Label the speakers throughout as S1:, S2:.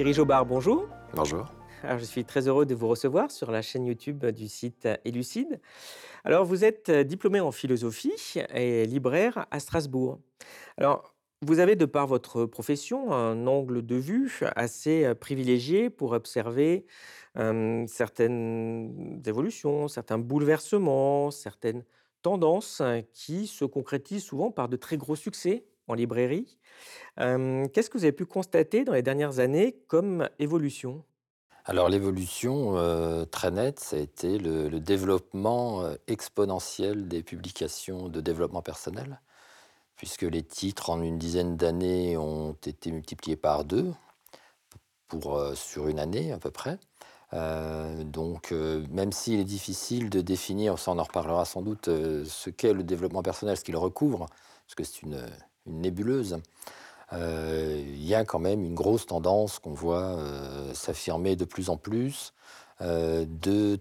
S1: Thierry Jobard, bonjour.
S2: Bonjour.
S1: Alors, je suis très heureux de vous recevoir sur la chaîne YouTube du site Élucide. Alors, vous êtes diplômé en philosophie et libraire à Strasbourg. Alors, vous avez, de par votre profession, un angle de vue assez privilégié pour observer euh, certaines évolutions, certains bouleversements, certaines tendances qui se concrétisent souvent par de très gros succès en librairie. Qu'est-ce que vous avez pu constater dans les dernières années comme évolution?
S2: Alors l'évolution très nette, ça a été le, développement exponentiel des publications de développement personnel, puisque les titres en une dizaine d'années ont été multipliés par deux pour, sur une année à peu près. Donc, même s'il est difficile de définir, on en reparlera sans doute, ce qu'est le développement personnel, ce qu'il recouvre, parce que c'est une, une nébuleuse, euh, il y a quand même une grosse tendance qu'on voit euh, s'affirmer de plus en plus euh, de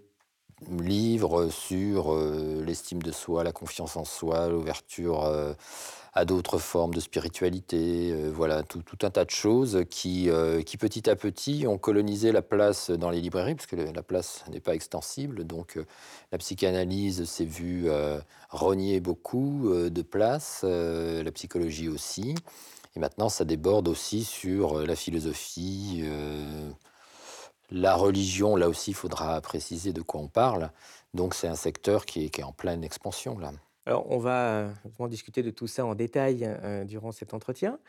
S2: livres sur euh, l'estime de soi, la confiance en soi, l'ouverture euh, à d'autres formes de spiritualité, euh, voilà, tout, un tas de choses qui, qui petit à petit ont colonisé la place dans les librairies, parce que le- la place n'est pas extensible, donc la psychanalyse s'est vue renier beaucoup de place, la psychologie aussi, et maintenant ça déborde aussi sur la philosophie, la religion, là aussi il faudra préciser de quoi on parle, donc c'est un secteur qui est, qui est en pleine expansion là.
S1: Alors, on va euh, discuter de tout ça en détail euh, durant cet entretien.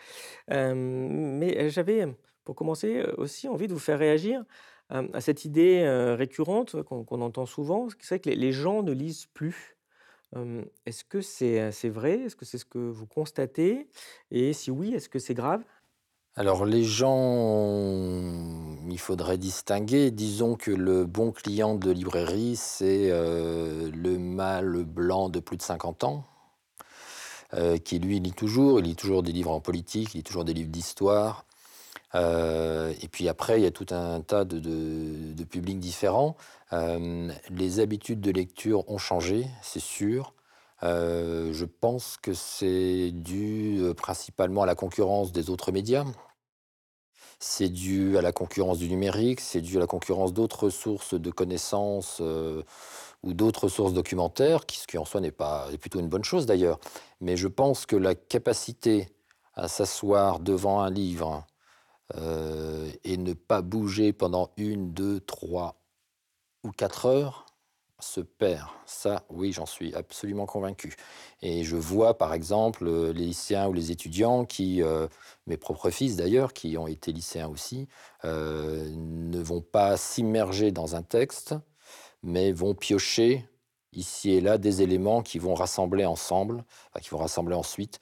S1: Euh, mais j'avais, pour commencer, aussi envie de vous faire réagir euh, à cette idée récurrente qu'on entend souvent. C'est que les, les gens ne lisent plus. Est-ce que c'est c'est vrai? Est-ce que c'est ce que vous constatez? Et si oui, est-ce que c'est grave?
S2: Alors les gens, il faudrait distinguer. Disons que le bon client de librairie, c'est euh, le mâle blanc de plus de 50 ans, euh, qui lui lit toujours. Il lit toujours des livres en politique, il lit toujours des livres d'histoire. Euh, et puis après, il y a tout un tas de, publics différents. Les habitudes de lecture ont changé, c'est sûr. Je pense que c'est dû principalement à la concurrence des autres médias. C'est dû à la concurrence du numérique, c'est dû à la concurrence d'autres sources de connaissances euh, ou d'autres sources documentaires, qui, ce qui en soi n'est pas est plutôt une bonne chose d'ailleurs. Mais je pense que la capacité à s'asseoir devant un livre euh, et ne pas bouger pendant une, deux, trois ou quatre heures se perd. Ça, oui, j'en suis absolument convaincu. Et je vois, par exemple, euh, les lycéens ou les étudiants qui, euh, mes propres fils d'ailleurs, qui ont été lycéens aussi, euh, ne vont pas s'immerger dans un texte, mais vont piocher ici et là des éléments qui vont rassembler ensemble, enfin, qui vont rassembler ensuite.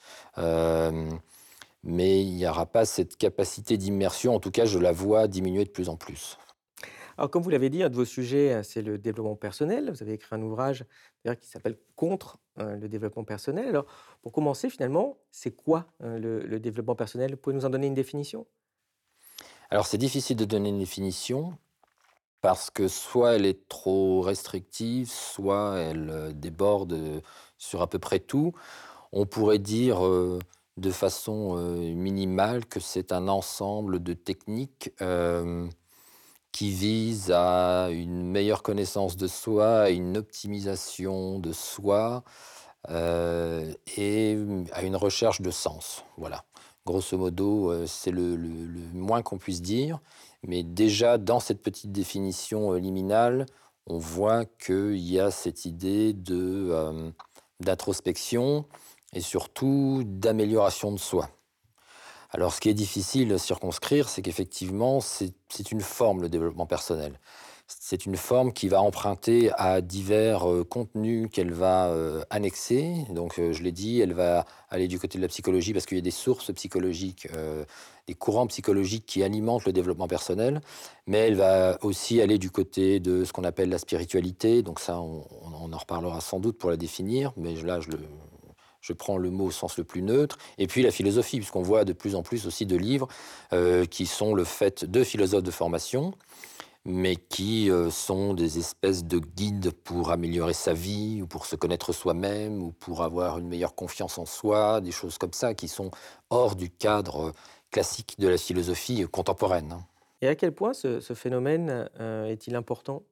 S2: Mais il n'y aura pas cette capacité d'immersion. En tout cas, je la vois diminuer de plus en plus.
S1: Alors, comme vous l'avez dit, un de vos sujets, c'est le développement personnel. Vous avez écrit un ouvrage qui s'appelle Contre euh, le développement personnel. Alors, pour commencer, finalement, c'est quoi euh, le, développement personnel? Vous pouvez nous en donner une définition?
S2: Alors, c'est difficile de donner une définition parce que soit elle est trop restrictive, soit elle déborde sur à peu près tout. On pourrait dire de façon minimale que c'est un ensemble de techniques qui visent à une meilleure connaissance de soi, à une optimisation de soi euh, et à une recherche de sens. Voilà. Grosso modo, euh, c'est le, moins qu'on puisse dire. Mais déjà, dans cette petite définition euh, liminale, on voit qu'il y a cette idée d'introspection et surtout d'amélioration de soi. Alors, ce qui est difficile à circonscrire, c'est qu'effectivement, c'est une forme, le développement personnel. C'est une forme qui va emprunter à divers euh, contenus qu'elle va euh, annexer. Donc, euh, je l'ai dit, elle va aller du côté de la psychologie parce qu'il y a des sources psychologiques, des courants psychologiques qui alimentent le développement personnel. Mais elle va aussi aller du côté de ce qu'on appelle la spiritualité. Donc, ça, on, on en reparlera sans doute pour la définir. Mais là, je le, je prends le mot au sens le plus neutre, et puis la philosophie, puisqu'on voit de plus en plus aussi de livres euh, qui sont le fait de philosophes de formation, mais qui euh, sont des espèces de guides pour améliorer sa vie, ou pour se connaître soi-même, ou pour avoir une meilleure confiance en soi, des choses comme ça qui sont hors du cadre classique de la philosophie contemporaine.
S1: Et à quel point ce phénomène, heu, est-il important?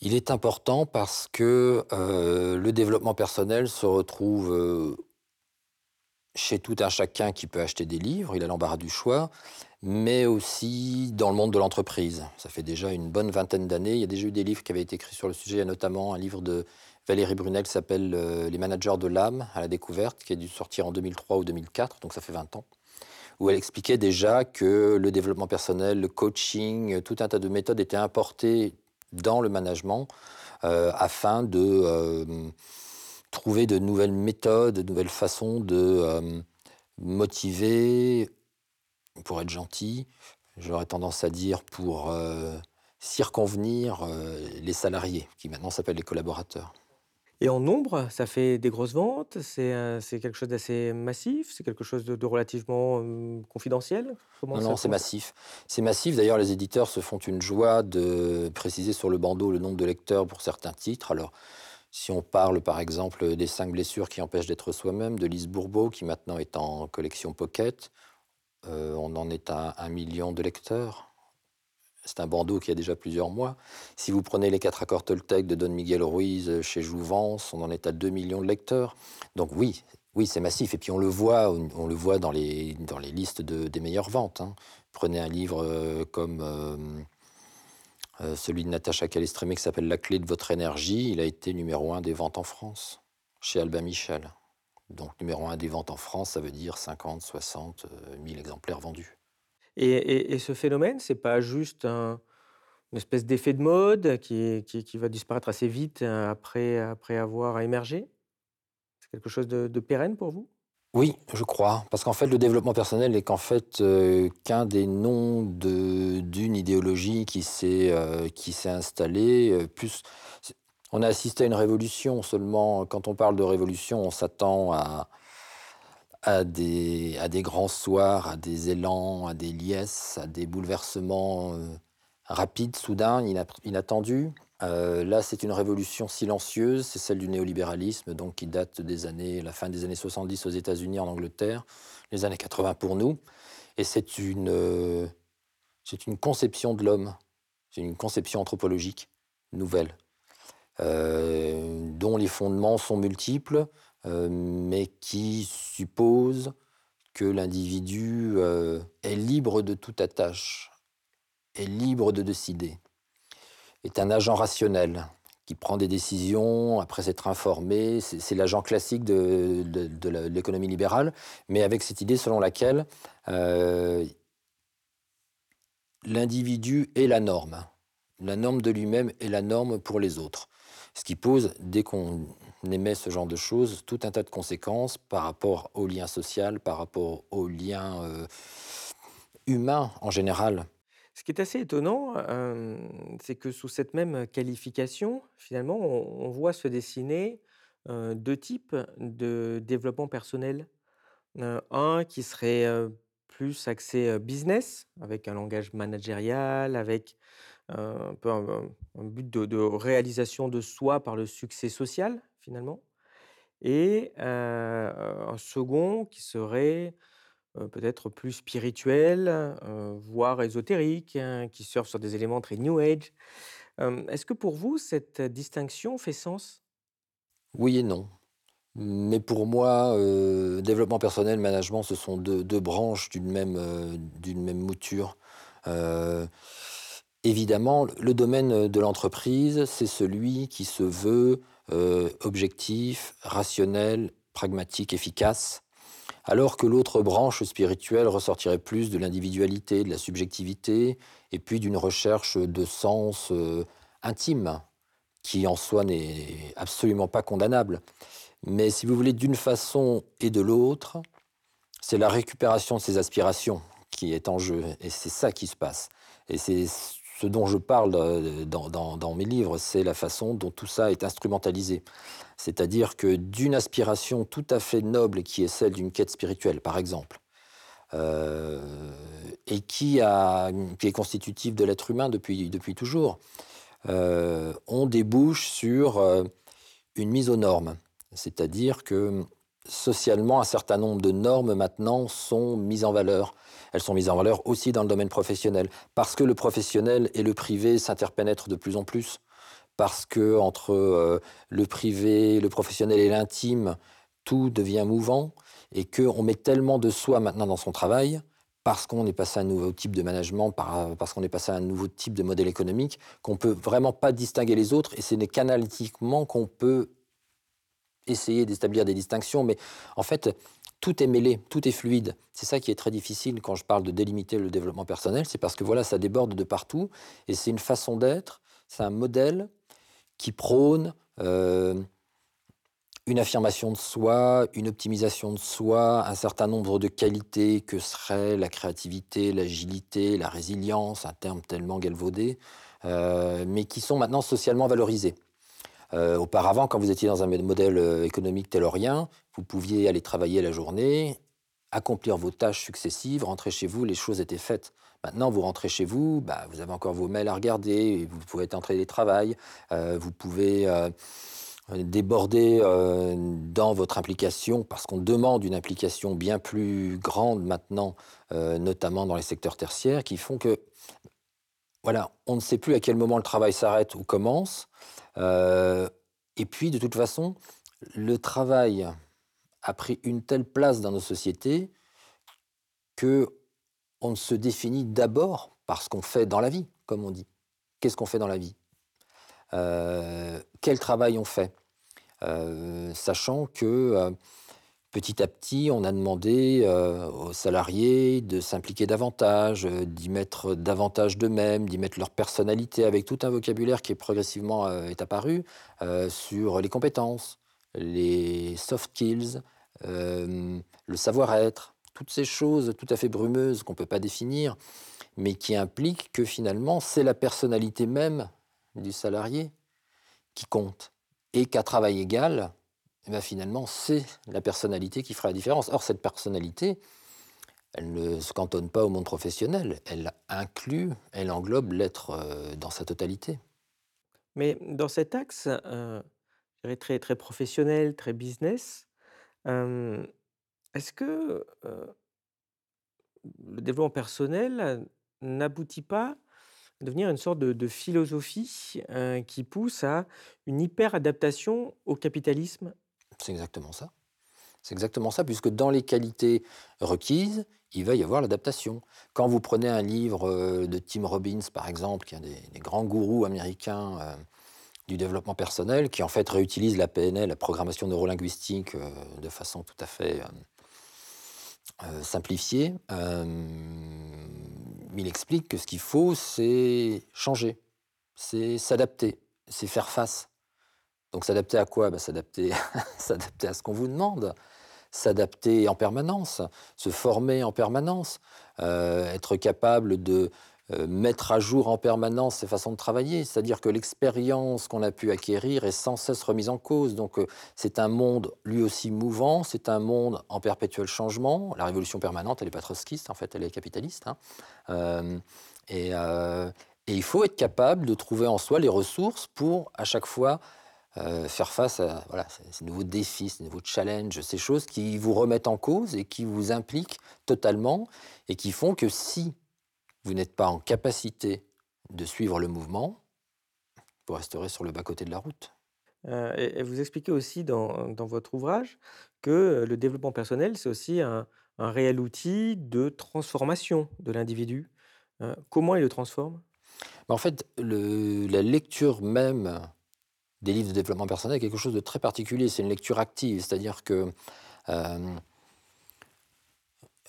S2: Il est important parce que, heu, le développement personnel se retrouve, heu chez tout un chacun qui peut acheter des livres, il a l'embarras du choix, mais aussi dans le monde de l'entreprise. Ça fait déjà une bonne vingtaine d'années, il y a déjà eu des livres qui avaient été écrits sur le sujet, notamment un livre de Valérie Brunel qui s'appelle, heu, «Les managers de l'âme à la découverte», qui a dû sortir en 2003 ou 2004, donc ça fait 20 ans, où elle expliquait déjà que le développement personnel, le coaching, tout un tas de méthodes étaient importées dans le management, heu, afin de, hem, trouver de nouvelles méthodes, de nouvelles façons de, hem, motiver, pour être gentil, j'aurais tendance à dire pour, circonvenir, les salariés, qui maintenant s'appellent les collaborateurs.
S1: Et en nombre, ça fait des grosses ventes? C'est, c'est quelque chose d'assez massif? C'est quelque chose de de relativement, confidentiel? Comment
S2: Non, non, c'est massif. C'est massif, d'ailleurs les éditeurs se font une joie de préciser sur le bandeau le nombre de lecteurs pour certains titres. Alors, si on parle par exemple des 5 blessures qui empêchent d'être soi-même de Lise Bourbeau, qui maintenant est en collection pocket, heu, on en est à 1 000 000 de lecteurs. C'est un bandeau qui a déjà plusieurs mois. Si vous prenez les 4 accords Toltec de Don Miguel Ruiz chez Jouvence, on en est à 2 000 000 de lecteurs. Donc oui, oui, c'est massif et puis on le voit, on le dans les listes de des meilleures ventes, hein. Prenez un livre, heu, comme, heu, celui de Natacha Calestrémé qui s'appelle «La clé de votre énergie», il a été numéro 1 des ventes en France, chez Albin Michel. Donc numéro 1 des ventes en France, ça veut dire 50-60, heu, 1000 exemplaires vendus.
S1: Et et et ce phénomène, c'est pas juste un une espèce d'effet de mode qui va disparaître assez vite, heu, après après avoir émergé? C'est quelque chose de pérenne pour vous?
S2: Oui, je crois, parce qu'en fait, le développement personnel n'est qu'en fait, heu, qu'un des noms d'une idéologie qui s'est, s'est installée, heu, plus on a assisté à une révolution, seulement quand on parle de révolution, on s'attend à à des à des grands soirs, à des élans, à des liesses, à des bouleversements, heu, rapides, soudains, inattendus. Heu, là, c'est une révolution silencieuse, c'est celle du néolibéralisme, donc qui date des années la fin des années 70 aux États-Unis, en Angleterre, les années 80 pour nous et c'est une, heu, c'est une conception de l'homme, c'est une conception anthropologique nouvelle, dont les fondements sont multiples, mais qui suppose que l'individu, heu, est libre de toute attache, est libre de décider, est un agent rationnel qui prend des décisions après s'être informé. C'est l'agent classique de l'économie libérale, mais avec cette idée selon laquelle, heu l'individu est la norme. La norme de lui-même est la norme pour les autres. Ce qui pose, dès qu'on émet ce genre de choses, tout un tas de conséquences par rapport au lien social, par rapport au lien, heu, humain en général.
S1: Ce qui est assez étonnant, hem, c'est que sous cette même qualification, finalement, on voit se dessiner, heu, 2 types de développement personnel. Heu, un qui serait, plus axé, business, avec un langage managérial, avec, un peu un but de réalisation de soi par le succès social, finalement et un second qui serait, peut-être plus spirituel, voire ésotérique, hein, qui surfe sur des éléments très new age. Est-ce que pour vous, cette distinction fait sens?
S2: Oui et non. Mais pour moi, développement personnel, management, ce sont 2- 2 branches d'une même, même mouture. Évidemment, le domaine de l'entreprise, c'est celui qui se veut, heu, objectif, rationnel, pragmatique, efficace. Alors que l'autre branche spirituelle ressortirait plus de l'individualité, de la subjectivité et puis d'une recherche de sens, heu, intime, qui en soi n'est absolument pas condamnable. Mais si vous voulez, d'une façon et de l'autre, c'est la récupération de ses aspirations qui est en jeu et c'est ça qui se passe et c'est ce dont je parle, heu, dans mes livres, c'est la façon dont tout ça est instrumentalisé. C'est-à-dire que d'une aspiration tout à fait noble qui est celle d'une quête spirituelle, par exemple, heu et qui est constitutive de l'être humain depuis toujours, heu, on débouche sur, une mise aux normes. C'est-à-dire que, socialement, un certain nombre de normes maintenant sont mises en valeur. Elles sont mises en valeur aussi dans le domaine professionnel, parce que le professionnel et le privé s'interpénètrent de plus en plus, parce que entre euh, le privé, le professionnel et l'intime, tout devient mouvant, et qu'on met tellement de soi maintenant dans son travail, parce qu'on est passé à un nouveau type de management, parce qu'on est passé à un nouveau type de modèle économique, qu'on peut vraiment pas distinguer les autres, et ce n'est qu'analytiquement qu'on peut essayer d'établir des distinctions, mais en fait, tout est mêlé, tout est fluide. C'est ça qui est très difficile quand je parle de délimiter le développement personnel, c'est parce que voilà, ça déborde de partout, et c'est une façon d'être, c'est un modèle qui prône euh, une affirmation de soi, une optimisation de soi, un certain nombre de qualités que seraient la créativité, l'agilité, la résilience, un terme tellement galvaudé, euh, mais qui sont maintenant socialement valorisés. Euh, auparavant, quand vous étiez dans un modèle économique taylorien, vous pouviez aller travailler la journée, accomplir vos tâches successives, rentrer chez vous, les choses étaient faites. Maintenant, vous rentrez chez vous, bah, vous avez encore vos mails à regarder, vous pouvez être en télétravail, euh, vous pouvez déborder dans votre implication, parce qu'on demande une implication bien plus grande maintenant, notamment dans les secteurs tertiaires, qui font que, voilà, on ne sait plus à quel moment le travail s'arrête ou commence. Euh, et puis, de toute façon, le travail a pris une telle place dans nos sociétés que on se définit d'abord par ce qu'on fait dans la vie, comme on dit. Qu'est-ce qu'on fait dans la vie? Euh, Quel travail on fait? Euh, Sachant que Petit à petit, on a demandé euh, aux salariés de s'impliquer davantage, euh, d'y mettre davantage d'eux-mêmes, d'y mettre leur personnalité, avec tout un vocabulaire qui est progressivement euh, est apparu sur les compétences, les soft skills, le savoir-être, toutes ces choses tout à fait brumeuses qu'on ne peut pas définir, mais qui impliquent que finalement, c'est la personnalité même du salarié qui compte. Et qu'à travail égal, eh ben, finalement, c'est la personnalité qui fera la différence. Or, cette personnalité, elle ne se cantonne pas au monde professionnel, elle inclut, elle englobe l'être euh, dans sa totalité.
S1: Mais dans cet axe, euh, très, très professionnel, très business, est-ce que le développement personnel n'aboutit pas à devenir une sorte de, philosophie qui pousse à une hyper-adaptation au capitalisme?
S2: C'est exactement ça. C'est exactement ça, puisque dans les qualités requises, il va y avoir l'adaptation. Quand vous prenez un livre de Tim Robbins, par exemple, qui est un des, grands gourous américains du développement personnel, qui en fait réutilise la PNL, la programmation neurolinguistique, euh, de façon tout à fait simplifiée, il explique que ce qu'il faut, c'est changer, c'est s'adapter, c'est faire face. Donc s'adapter à quoi? Bah, S'adapter à ce qu'on vous demande, s'adapter en permanence, se former en permanence, euh, être capable de euh, mettre à jour en permanence ses façons de travailler. C'est-à-dire que l'expérience qu'on a pu acquérir est sans cesse remise en cause. Donc euh, c'est un monde lui aussi mouvant, c'est un monde en perpétuel changement. La révolution permanente, elle n'est pas trotskiste, en fait, elle est capitaliste. Hein. et, et il faut être capable de trouver en soi les ressources pour, à chaque fois, euh, faire face à ces nouveaux défis, ces nouveaux challenges, ces choses qui vous remettent en cause et qui vous impliquent totalement et qui font que si vous n'êtes pas en capacité de suivre le mouvement, vous resterez sur le bas-côté de la route.
S1: Euh, et, vous expliquez aussi dans, dans, votre ouvrage que le développement personnel, c'est aussi un, un, réel outil de transformation de l'individu. Euh, comment il le transforme?
S2: En fait, le, la lecture même des livres de développement personnel quelque chose de très particulier. C'est une lecture active, c'est-à-dire que. Euh,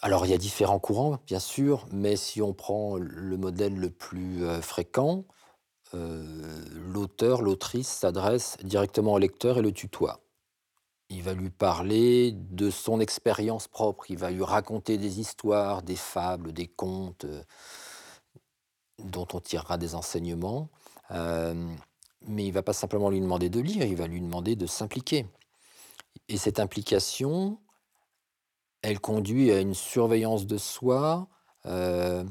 S2: alors, il y a différents courants, bien sûr, mais si on prend le modèle le plus euh, fréquent, euh, l'auteur, l'autrice s'adresse directement au lecteur et le tutoie. Il va lui parler de son expérience propre, il va lui raconter des histoires, des fables, des contes dont on tirera des enseignements. Mais il va pas simplement lui demander de lire, il va lui demander de s'impliquer. Et cette implication, elle conduit à une surveillance de soi, euh,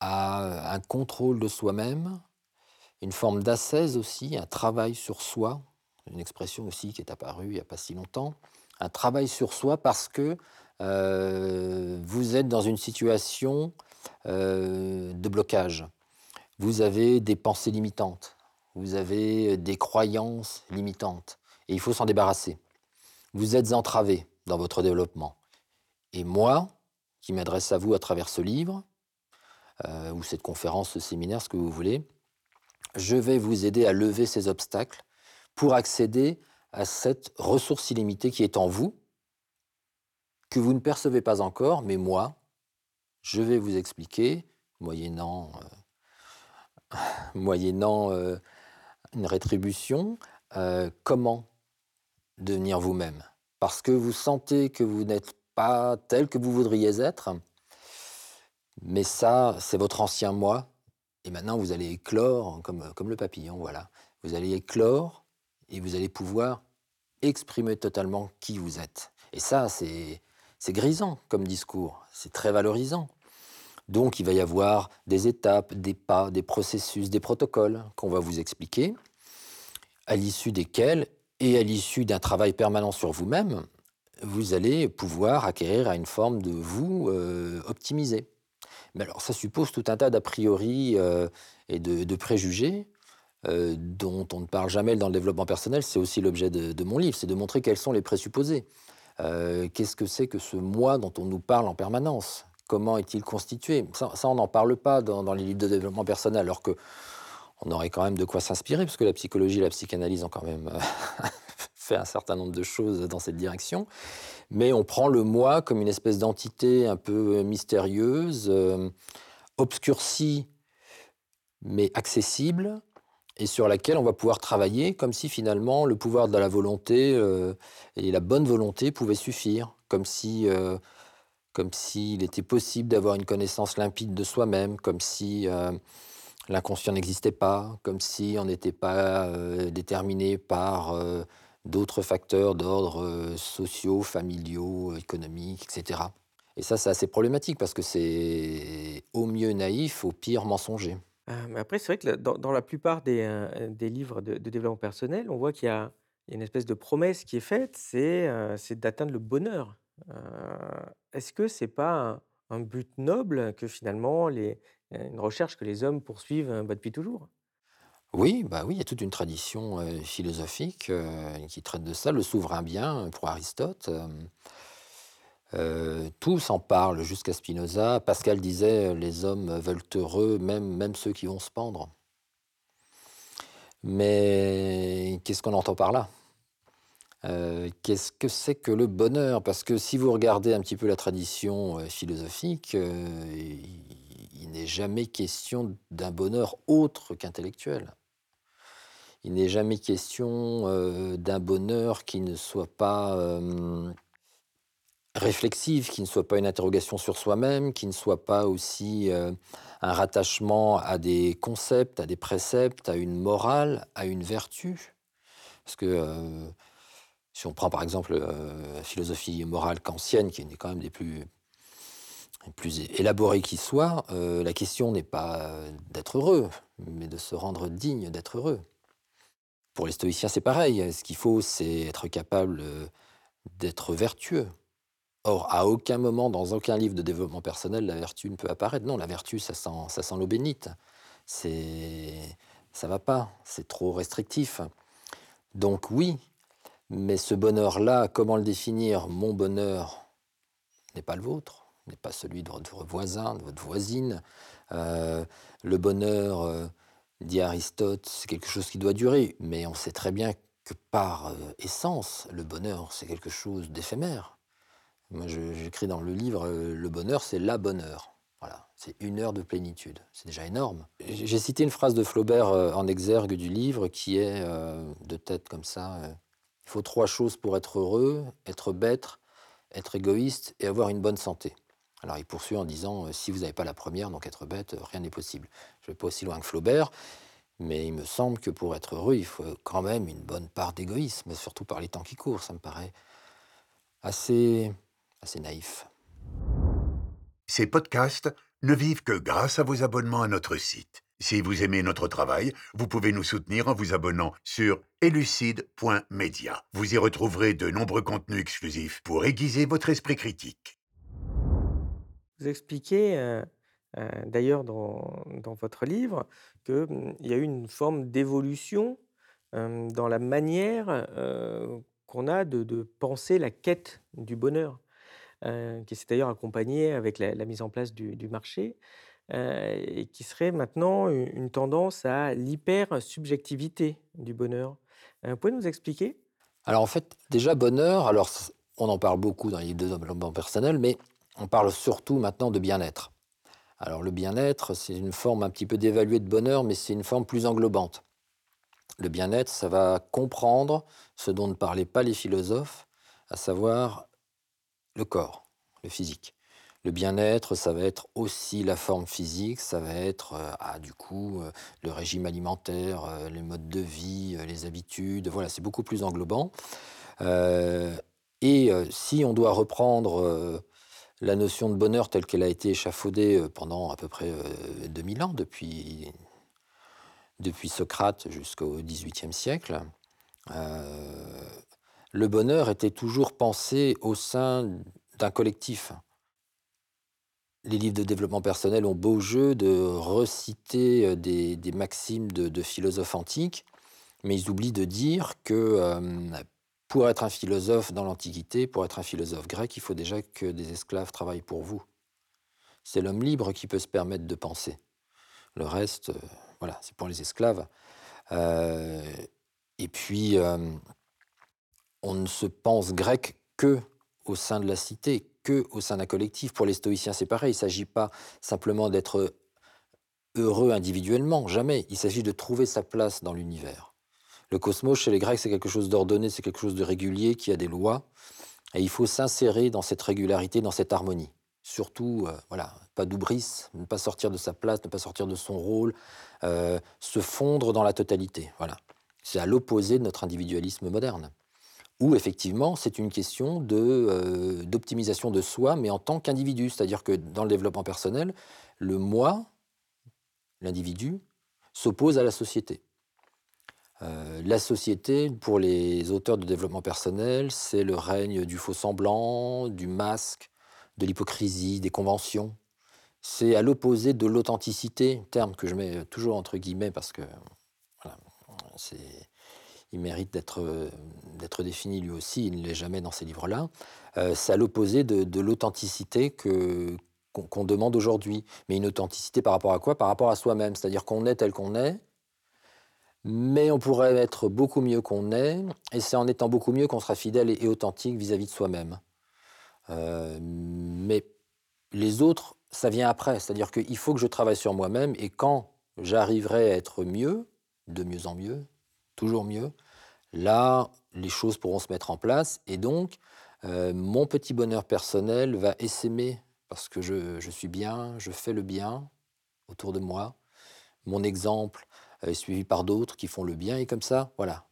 S2: à un contrôle de soi-même, une forme d'assaise aussi, un travail sur soi, une expression aussi qui est apparue il n'y a pas si longtemps, un travail sur soi parce que euh, vous êtes dans une situation euh, de blocage. Vous avez des pensées limitantes, vous avez des croyances limitantes, et il faut s'en débarrasser. Vous êtes entravé dans votre développement. Et moi, qui m'adresse à vous à travers ce livre, euh, ou cette conférence, ce séminaire, ce que vous voulez, je vais vous aider à lever ces obstacles pour accéder à cette ressource illimitée qui est en vous, que vous ne percevez pas encore, mais moi, je vais vous expliquer, moyennant, euh, moyennant euh, une rétribution, comment devenir vous-même. Parce que vous sentez que vous n'êtes pas tel que vous voudriez être, mais ça, c'est votre ancien moi, et maintenant vous allez éclore comme, comme le papillon, voilà. Vous allez éclore et vous allez pouvoir exprimer totalement qui vous êtes. Et ça, c'est grisant comme discours, c'est très valorisant. Donc il va y avoir des étapes, des pas, des processus, des protocoles qu'on va vous expliquer, à l'issue desquels, et à l'issue d'un travail permanent sur vous-même, vous allez pouvoir acquérir à une forme de vous euh, optimisé. Mais alors ça suppose tout un tas d'a priori euh, et de, préjugés euh, dont on ne parle jamais dans le développement personnel, c'est aussi l'objet de, mon livre, c'est de montrer quels sont les présupposés. Euh, qu'est-ce que c'est que ce moi dont on nous parle en permanence? Comment est-il constitué? Ça, on n'en parle pas dans, les livres de développement personnel, alors que on aurait quand même de quoi s'inspirer, parce que la psychologie et la psychanalyse ont quand même euh, fait un certain nombre de choses dans cette direction. Mais on prend le moi comme une espèce d'entité un peu mystérieuse, obscurcie, mais accessible, et sur laquelle on va pouvoir travailler comme si finalement le pouvoir de la volonté euh, et la bonne volonté pouvaient suffire, comme si euh, comme s'il était possible d'avoir une connaissance limpide de soi-même, comme si euh, l'inconscient n'existait pas, comme si on n'était pas déterminé par d'autres facteurs d'ordre sociaux, familiaux, économiques, etc. Et ça, c'est assez problématique parce que c'est au mieux naïf, au pire mensonger.
S1: Ah, mais après, c'est vrai que dans la plupart des, livres de développement personnel, on voit qu'il y y a une espèce de promesse qui est faite, c'est, d'atteindre le bonheur. Heu, est-ce que c'est pas un but noble que finalement les une recherche que les hommes poursuivent, heu, bah, depuis toujours?
S2: Oui, bah oui, il y a toute une tradition euh, philosophique euh, qui traite de ça. Le souverain bien, pour Aristote, euh, euh, tous en parlent jusqu'à Spinoza. Pascal disait euh, les hommes veulent heureux, même, même ceux qui vont se pendre. Mais qu'est-ce qu'on entend par là? Euh, Qu'est-ce que c'est que le bonheur? Parce que si vous regardez un petit peu la tradition philosophique, il, n'est jamais question d'un bonheur autre qu'intellectuel. Il n'est jamais question d'un bonheur qui ne soit pas réflexive, qui ne soit pas une interrogation sur soi-même, qui ne soit pas aussi euh, un rattachement à des concepts, à des préceptes, à une morale, à une vertu. Parce que euh, si on prend par exemple euh, la philosophie morale kantienne, qui est quand même des plus, plus élaborées qui soit, la question n'est pas d'être heureux, mais de se rendre digne d'être heureux. Pour les stoïciens, c'est pareil. Ce qu'il faut, c'est être capable d'être vertueux. Or, à aucun moment, dans aucun livre de développement personnel, la vertu ne peut apparaître. Non, la vertu, ça sent, ça sent l'eau bénite. C'est, ça va pas. C'est trop restrictif. Donc oui, mais ce bonheur-là, comment le définir? Mon bonheur n'est pas le vôtre, n'est pas celui de votre voisin, de votre voisine. Euh, le bonheur, euh, dit Aristote, c'est quelque chose qui doit durer, mais on sait très bien que par euh, essence, le bonheur, c'est quelque chose d'éphémère. Moi, j'écris dans le livre, le bonheur, c'est la bonheur. Voilà, c'est une heure de plénitude. C'est déjà énorme. J'ai cité une phrase de Flaubert en exergue du livre qui est, de tête comme ça, il faut trois choses pour être heureux, être bête, être égoïste et avoir une bonne santé. Alors il poursuit en disant, si vous n'avez pas la première, donc être bête, rien n'est possible. Je ne vais pas aussi loin que Flaubert, mais il me semble que pour être heureux, il faut quand même une bonne part d'égoïsme, surtout par les temps qui courent. Ça me paraît assez assez naïf.
S3: Ces podcasts ne vivent que grâce à vos abonnements à notre site. Si vous aimez notre travail, vous pouvez nous soutenir en vous abonnant sur elucide.media. Vous y retrouverez de nombreux contenus exclusifs pour aiguiser votre esprit critique.
S1: Vous expliquez, d'ailleurs dans votre livre que, mmh, y a eu une forme d'évolution, dans la manière, qu'on a de penser la quête du bonheur, heu, qui s'est d'ailleurs accompagnée avec la mise en place du marché, et qui serait maintenant une tendance à l'hyper-subjectivité du bonheur. Heu, vous pouvez nous expliquer?
S2: Alors en fait, déjà bonheur, alors on en parle beaucoup dans les livres de développement personnel, mais on parle surtout maintenant de bien-être. Alors le bien-être, c'est une forme un petit peu d'évaluer de bonheur, mais c'est une forme plus englobante. Le bien-être, ça va comprendre ce dont ne parlaient pas les philosophes, à savoir le corps, le physique. Le bien-être, ça va être aussi la forme physique, ça va être, heu, ah, du coup, heu, le régime alimentaire, heu, les modes de vie, les habitudes, voilà, c'est beaucoup plus englobant. Et si on doit reprendre, la notion de bonheur telle qu'elle a été échafaudée, heu, pendant à peu près, heu, 2000 ans, depuis depuis Socrate jusqu'au XVIIIe siècle, heu, le bonheur était toujours pensé au sein d'un collectif. Les livres de développement personnel ont beau jeu de reciter, des des maximes de philosophes antiques, mais ils oublient de dire que, pour être un philosophe dans l'Antiquité, pour être un philosophe grec, il faut déjà que des esclaves travaillent pour vous. C'est l'homme libre qui peut se permettre de penser. Le reste, heu, voilà, c'est pour les esclaves. Heu et puis, hem, on ne se pense grec qu'au sein de la cité, qu'au sein d'un collectif. Pour les stoïciens, c'est pareil, il s'agit pas simplement d'être heureux individuellement, jamais. Il s'agit de trouver sa place dans l'univers. Le cosmos, chez les Grecs, c'est quelque chose d'ordonné, c'est quelque chose de régulier, qui a des lois et il faut s'insérer dans cette régularité, dans cette harmonie. Surtout, voilà, pas d'hubris, ne pas sortir de sa place, ne pas sortir de son rôle, heu, se fondre dans la totalité, voilà. C'est à l'opposé de notre individualisme moderne, où effectivement, c'est une question de, heu, d'optimisation de soi, mais en tant qu'individu. C'est-à-dire que dans le développement personnel, le moi, l'individu, s'oppose à la société. Heu, la société, pour les auteurs de développement personnel, c'est le règne du faux-semblant, du masque, de l'hypocrisie, des conventions. C'est à l'opposé de l'authenticité, terme que je mets, toujours entre guillemets parce que, il mérite d'être, défini lui aussi, il ne l'est jamais dans ces livres-là. Heu, c'est à l'opposé de l'authenticité que qu'on demande aujourd'hui. Mais une authenticité par rapport à quoi? Par rapport à soi-même. C'est-à-dire qu'on est tel qu'on est, mais on pourrait être beaucoup mieux qu'on est et c'est en étant beaucoup mieux qu'on sera fidèle et authentique vis-à-vis de soi-même. Heu, mais les autres, ça vient après. C'est-à-dire qu'il faut que je travaille sur moi-même et quand j'arriverai à être mieux, de mieux en mieux, toujours mieux, là, les choses pourront se mettre en place et donc, heu, mon petit bonheur personnel va essaimer parce que je suis bien, je fais le bien autour de moi. Mon exemple est suivi par d'autres qui font le bien et comme ça, voilà,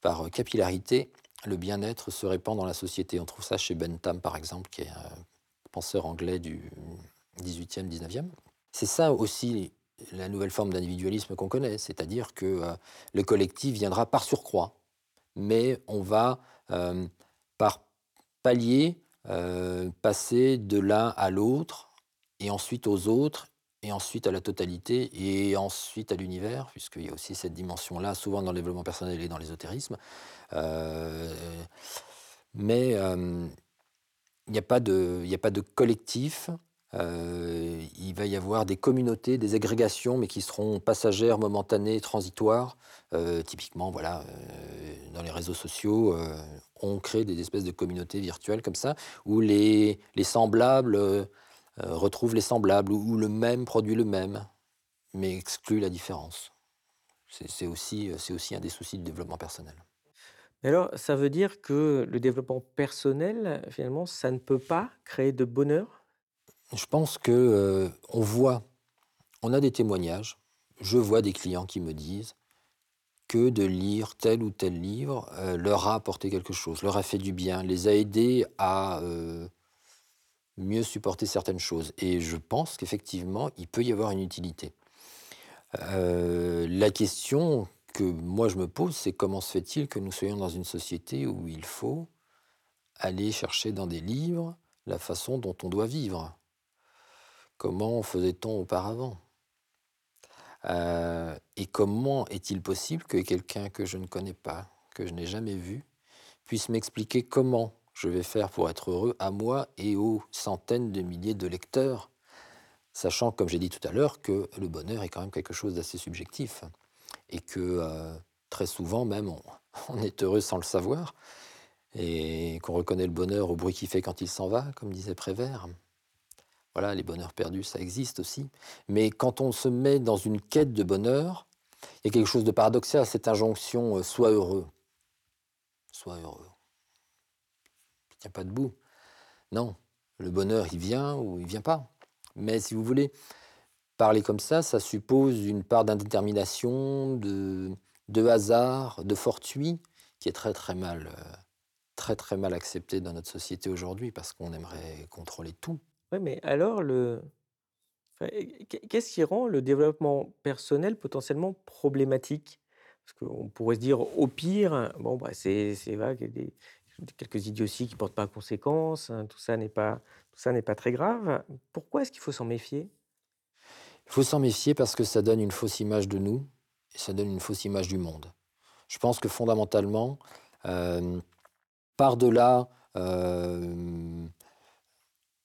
S2: par, heu, capillarité, le bien-être se répand dans la société. On trouve ça chez Bentham, par exemple, qui est un penseur anglais du 18e-19e. C'est ça aussi la nouvelle forme d'individualisme qu'on connaît, c'est-à-dire que, heu, le collectif viendra par surcroît, mais on va, par paliers, heu, passer de l'un à l'autre et ensuite aux autres et ensuite à la totalité et ensuite à l'univers, puisqu'il y a aussi cette dimension-là, souvent dans le développement personnel et dans l'ésotérisme. Heu, mais, hem, il n'y a pas de collectif. Heu, il va y avoir des communautés, des agrégations, mais qui seront passagères, momentanées, transitoires. Typiquement, voilà, dans les réseaux sociaux, on crée des espèces de communautés virtuelles comme ça, où les semblables, heu, retrouvent les semblables, où le même produit le même, mais exclut la différence. C'est aussi, c'est aussi un des soucis du développement personnel.
S1: Et alors, ça veut dire que le développement personnel, finalement, ça ne peut pas créer de bonheur?
S2: Je pense que, heu, on voit on a des témoignages. Je vois des clients qui me disent que de lire tel ou tel livre, leur a apporté quelque chose, leur a fait du bien, les a aidés à, mieux supporter certaines choses. Et je pense qu'effectivement, il peut y avoir une utilité. Euh, la question que moi je me pose, c'est comment se fait-il que nous soyons dans une société où il faut aller chercher dans des livres la façon dont on doit vivre? Comment faisait-on auparavant? Euh, Et comment est-il possible que quelqu'un que je ne connais pas, que je n'ai jamais vu, puisse m'expliquer comment je vais faire pour être heureux à moi et aux centaines de milliers de lecteurs, sachant, comme j'ai dit tout à l'heure, que le bonheur est quand même quelque chose d'assez subjectif et que euh, très souvent même on, est heureux sans le savoir et qu'on reconnaît le bonheur au bruit qu'il fait quand il s'en va, comme disait Prévert. Voilà, les bonheurs perdus, ça existe aussi. Mais quand on se met dans une quête de bonheur, il y a quelque chose de paradoxal à cette injonction euh, sois heureux. Sois heureux. Ne tient pas debout. Non, le bonheur, il vient ou il vient pas. Mais si vous voulez parler comme ça, ça suppose une part d'indétermination, de, de hasard, de fortuit, qui est très très mal, euh, très très mal accepté dans notre société aujourd'hui parce qu'on aimerait contrôler tout.
S1: Ouais, mais alors le qu'est-ce qui rend le développement personnel potentiellement problématique? Parce qu'on pourrait se dire au pire, bon, bah, c'est c'est vague, des quelques idioties qui portent pas conséquence, hein, tout ça n'est pas tout ça n'est pas très grave. Pourquoi est-ce qu'il faut s'en méfier?
S2: Il faut s'en méfier parce que ça donne une fausse image de nous et ça donne une fausse image du monde. Je pense que fondamentalement, euh, par-delà euh,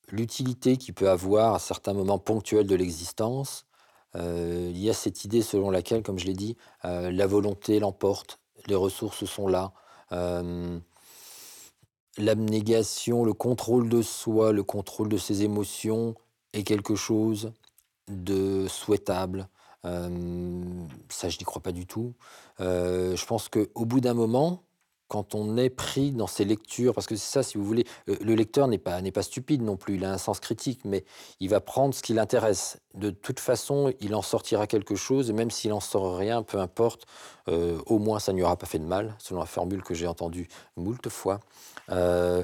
S2: l'utilité qu'il peut avoir à certains moments ponctuels de l'existence, euh, il y a cette idée selon laquelle, comme je l'ai dit, la volonté l'emporte, les ressources sont là. L'abnégation, le contrôle de soi, le contrôle de ses émotions est quelque chose de souhaitable. Euh, ça, je n'y crois pas du tout. Euh, je pense qu'au bout d'un moment, quand on est pris dans ces lectures, parce que c'est ça, si vous voulez, euh, le lecteur n'est pas, pas stupide non plus, il a un sens critique, mais il va prendre ce qui l'intéresse. De toute façon, il en sortira quelque chose, et même s'il en sort rien, peu importe, euh, au moins ça n'y aura pas fait de mal, selon la formule que j'ai entendue moult fois. Euh,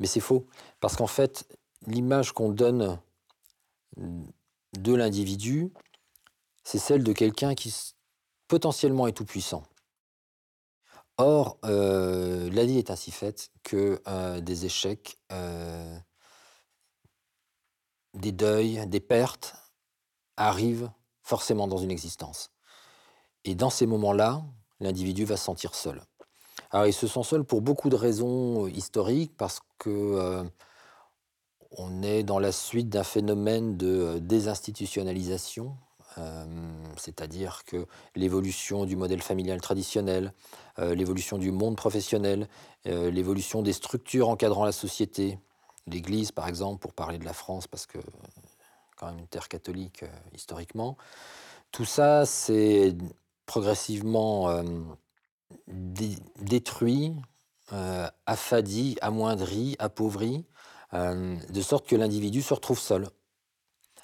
S2: mais c'est faux, parce qu'en fait, l'image qu'on donne de l'individu, c'est celle de quelqu'un qui potentiellement est tout-puissant. Or, euh, la vie est ainsi faite que euh, des échecs, euh, des deuils, des pertes arrivent forcément dans une existence. Et dans ces moments-là, l'individu va se sentir seul. Alors, il se sent seul pour beaucoup de raisons historiques, parce que on est dans la suite d'un phénomène de désinstitutionnalisation, euh, c'est-à-dire que l'évolution du modèle familial traditionnel, euh, l'évolution du monde professionnel, euh, l'évolution des structures encadrant la société, l'Église par exemple, pour parler de la France, parce que quand même une terre catholique historiquement, tout ça c'est progressivement dé- détruit, affadi, amoindri, appauvri, de sorte que l'individu se retrouve seul.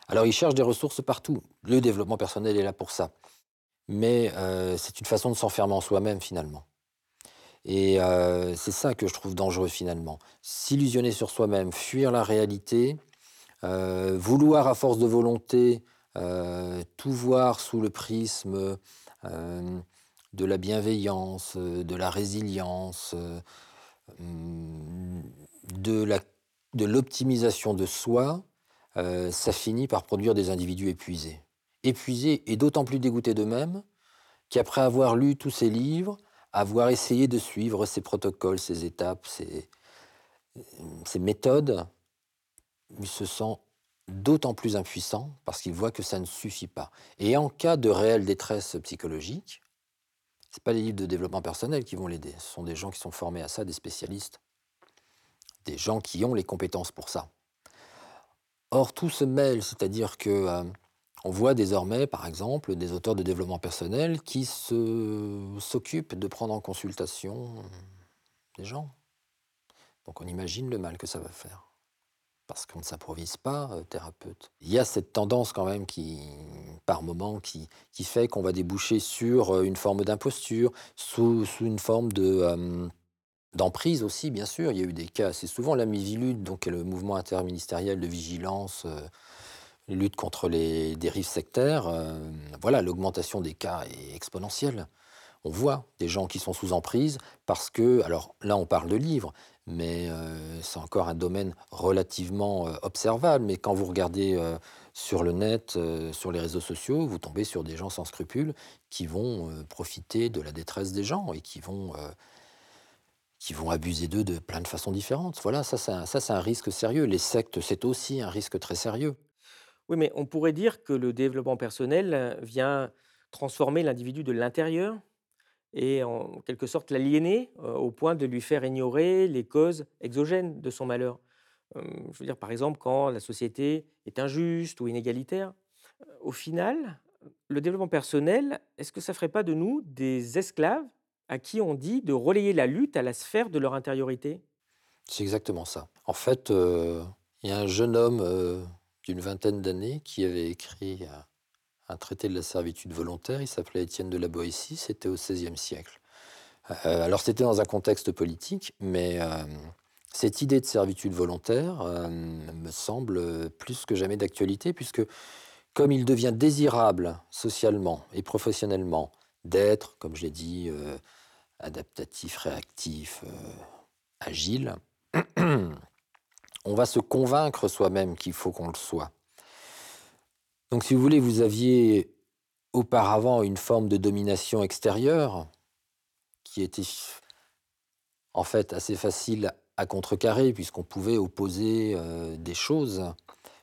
S2: Alors il cherche des ressources partout. Le développement personnel est là pour ça. Mais euh, c'est une façon de s'enfermer en soi-même finalement. Et euh, c'est ça que je trouve dangereux finalement. S'illusionner sur soi-même, fuir la réalité, euh, vouloir à force de volonté tout voir sous le prisme de la bienveillance, de la résilience, hum, de l'optimisation de soi, euh, ça finit par produire des individus épuisés. Épuisés et d'autant plus dégoûtés d'eux-mêmes qu'après avoir lu tous ces livres, avoir essayé de suivre ces protocoles, ces étapes, ces, méthodes, ils se sentent d'autant plus impuissants parce qu'ils voient que ça ne suffit pas. Et en cas de réelle détresse psychologique, ce pas les livres de développement personnel qui vont l'aider, ce sont des gens qui sont formés à ça, des spécialistes, des gens qui ont les compétences pour ça. Or, tout se mêle, c'est-à-dire que on voit désormais, par exemple, des auteurs de développement personnel qui s'occupent de prendre en consultation euh, des gens. Donc on imagine le mal que ça va faire. Parce qu'on ne s'improvise pas euh, thérapeute. Il y a cette tendance quand même qui, par moment, qui, qui fait qu'on va déboucher sur euh, une forme d'imposture, sous, une forme de, d'emprise aussi, bien sûr. Il y a eu des cas assez souvent. La Mivilude, donc le mouvement interministériel de vigilance euh, lutte contre les dérives sectaires, euh, voilà, l'augmentation des cas est exponentielle. On voit des gens qui sont sous emprise parce que, alors là on parle de livres, mais euh, c'est encore un domaine relativement observable. Mais quand vous regardez sur le net, sur les réseaux sociaux, vous tombez sur des gens sans scrupules qui vont profiter de la détresse des gens et qui vont, qui vont abuser d'eux de plein de façons différentes. Voilà, ça un, ça, c'est un risque sérieux. Les sectes, c'est aussi un risque très sérieux.
S1: Oui, mais on pourrait dire que le développement personnel euh, vient transformer l'individu de l'intérieur et en quelque sorte l'aliéner euh, au point de lui faire ignorer les causes exogènes de son malheur. Euh, je veux dire, par exemple, quand la société est injuste ou inégalitaire. Au final, le développement personnel, est-ce que ça ferait pas de nous des esclaves à qui on dit de relayer la lutte à la sphère de leur intériorité
S2: C'est exactement ça. En fait, euh, il y a un jeune homme euh, d'une vingtaine d'années qui avait écrit un, traité de la servitude volontaire. Il s'appelait Étienne de la Boétie. C'était au XVIe siècle. Euh, alors c'était dans un contexte politique, mais cette idée de servitude volontaire me semble plus que jamais d'actualité, puisque comme il devient désirable socialement et professionnellement d'être, comme je l'ai dit, adaptatif, réactif, euh, agile, on va se convaincre soi-même qu'il faut qu'on le soit. Donc si vous voulez, vous aviez auparavant une forme de domination extérieure qui était en fait assez facile à contrecarrer puisqu'on pouvait opposer euh, des choses,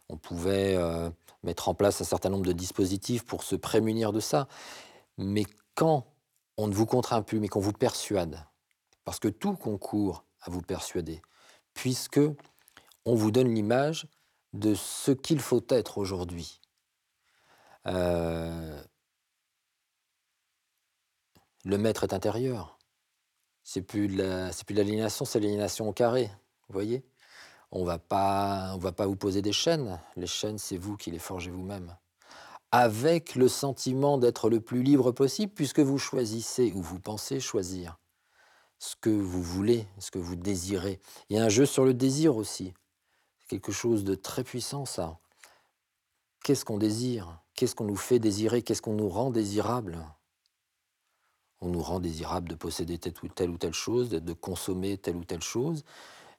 S2: on pouvait euh, mettre en place un certain nombre de dispositifs pour se prémunir de ça. Mais quand on ne vous contraint plus, mais qu'on vous persuade, parce que tout concourt à vous persuader, puisque on vous donne l'image de ce qu'il faut être aujourd'hui. Euh, le maître est intérieur. C'est plus de la, c'est plus de l'aliénation, c'est l'aliénation au carré. Vous voyez? On va pas, on va pas vous poser des chaînes. Les chaînes, c'est vous qui les forgez vous-même. Avec le sentiment d'être le plus libre possible, puisque vous choisissez ou vous pensez choisir ce que vous voulez, ce que vous désirez. Il y a un jeu sur le désir aussi. C'est quelque chose de très puissant, ça. Qu'est-ce qu'on désire? Qu'est-ce qu'on nous fait désirer? Qu'est-ce qu'on nous rend désirable? On nous rend désirable de posséder telle ou telle chose, de consommer telle ou telle chose,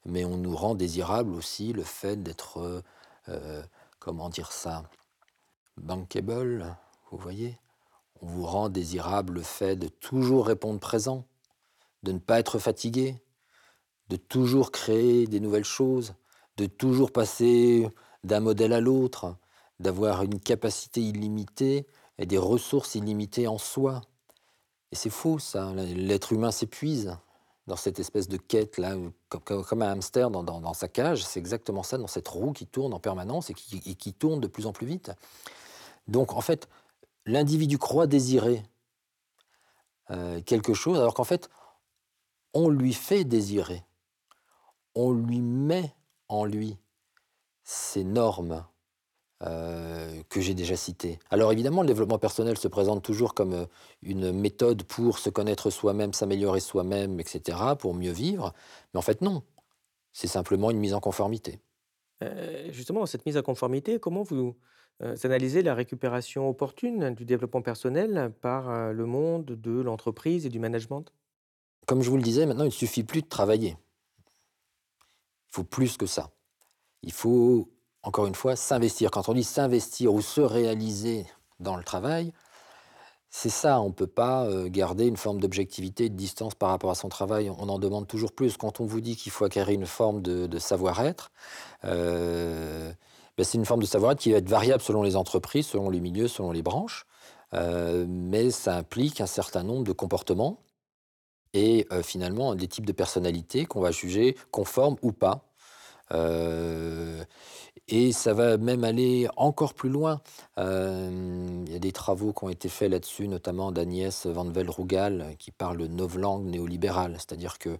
S2: mais on nous rend désirable aussi le fait d'être, euh, euh, comment dire ça, bankable, vous voyez On vous rend désirable le fait de toujours répondre présent, de ne pas être fatigué, de toujours créer des nouvelles choses, de toujours passer d'un modèle à l'autre, d'avoir une capacité illimitée et des ressources illimitées en soi. Et c'est faux, ça. L'être humain s'épuise dans cette espèce de quête, là, comme, un hamster dans, sa cage. C'est exactement ça, dans cette roue qui tourne en permanence et qui tourne de plus en plus vite. Donc, en fait, l'individu croit désirer euh, quelque chose, alors qu'en fait, on lui fait désirer. On lui met en lui ces normes euh, que j'ai déjà citées. Alors évidemment, le développement personnel se présente toujours comme euh, une méthode pour se connaître soi-même, s'améliorer soi-même, etc., pour mieux vivre. Mais en fait, non. C'est simplement une mise en conformité.
S1: Justement, cette mise à conformité, comment vous euh, analysez la récupération opportune du développement personnel par euh, le monde de l'entreprise et du management?
S2: Comme je vous le disais, maintenant, il ne suffit plus de travailler. Il faut plus que ça. Il faut, encore une fois, s'investir. Quand on dit s'investir ou se réaliser dans le travail, c'est ça, on ne peut pas euh, garder une forme d'objectivité, de distance par rapport à son travail. On en demande toujours plus. Quand on vous dit qu'il faut acquérir une forme de, savoir-être, ben, c'est une forme de savoir-être qui va être variable selon les entreprises, selon les milieux, selon les branches. Euh, mais ça implique un certain nombre de comportements et euh, finalement des types de personnalités qu'on va juger conformes ou pas. Euh, et ça va même aller encore plus loin. Il y a des travaux qui ont été faits là-dessus, notamment d'Agnès Van Vel-Rugal, qui parle de novlangue néolibérale. C'est-à-dire que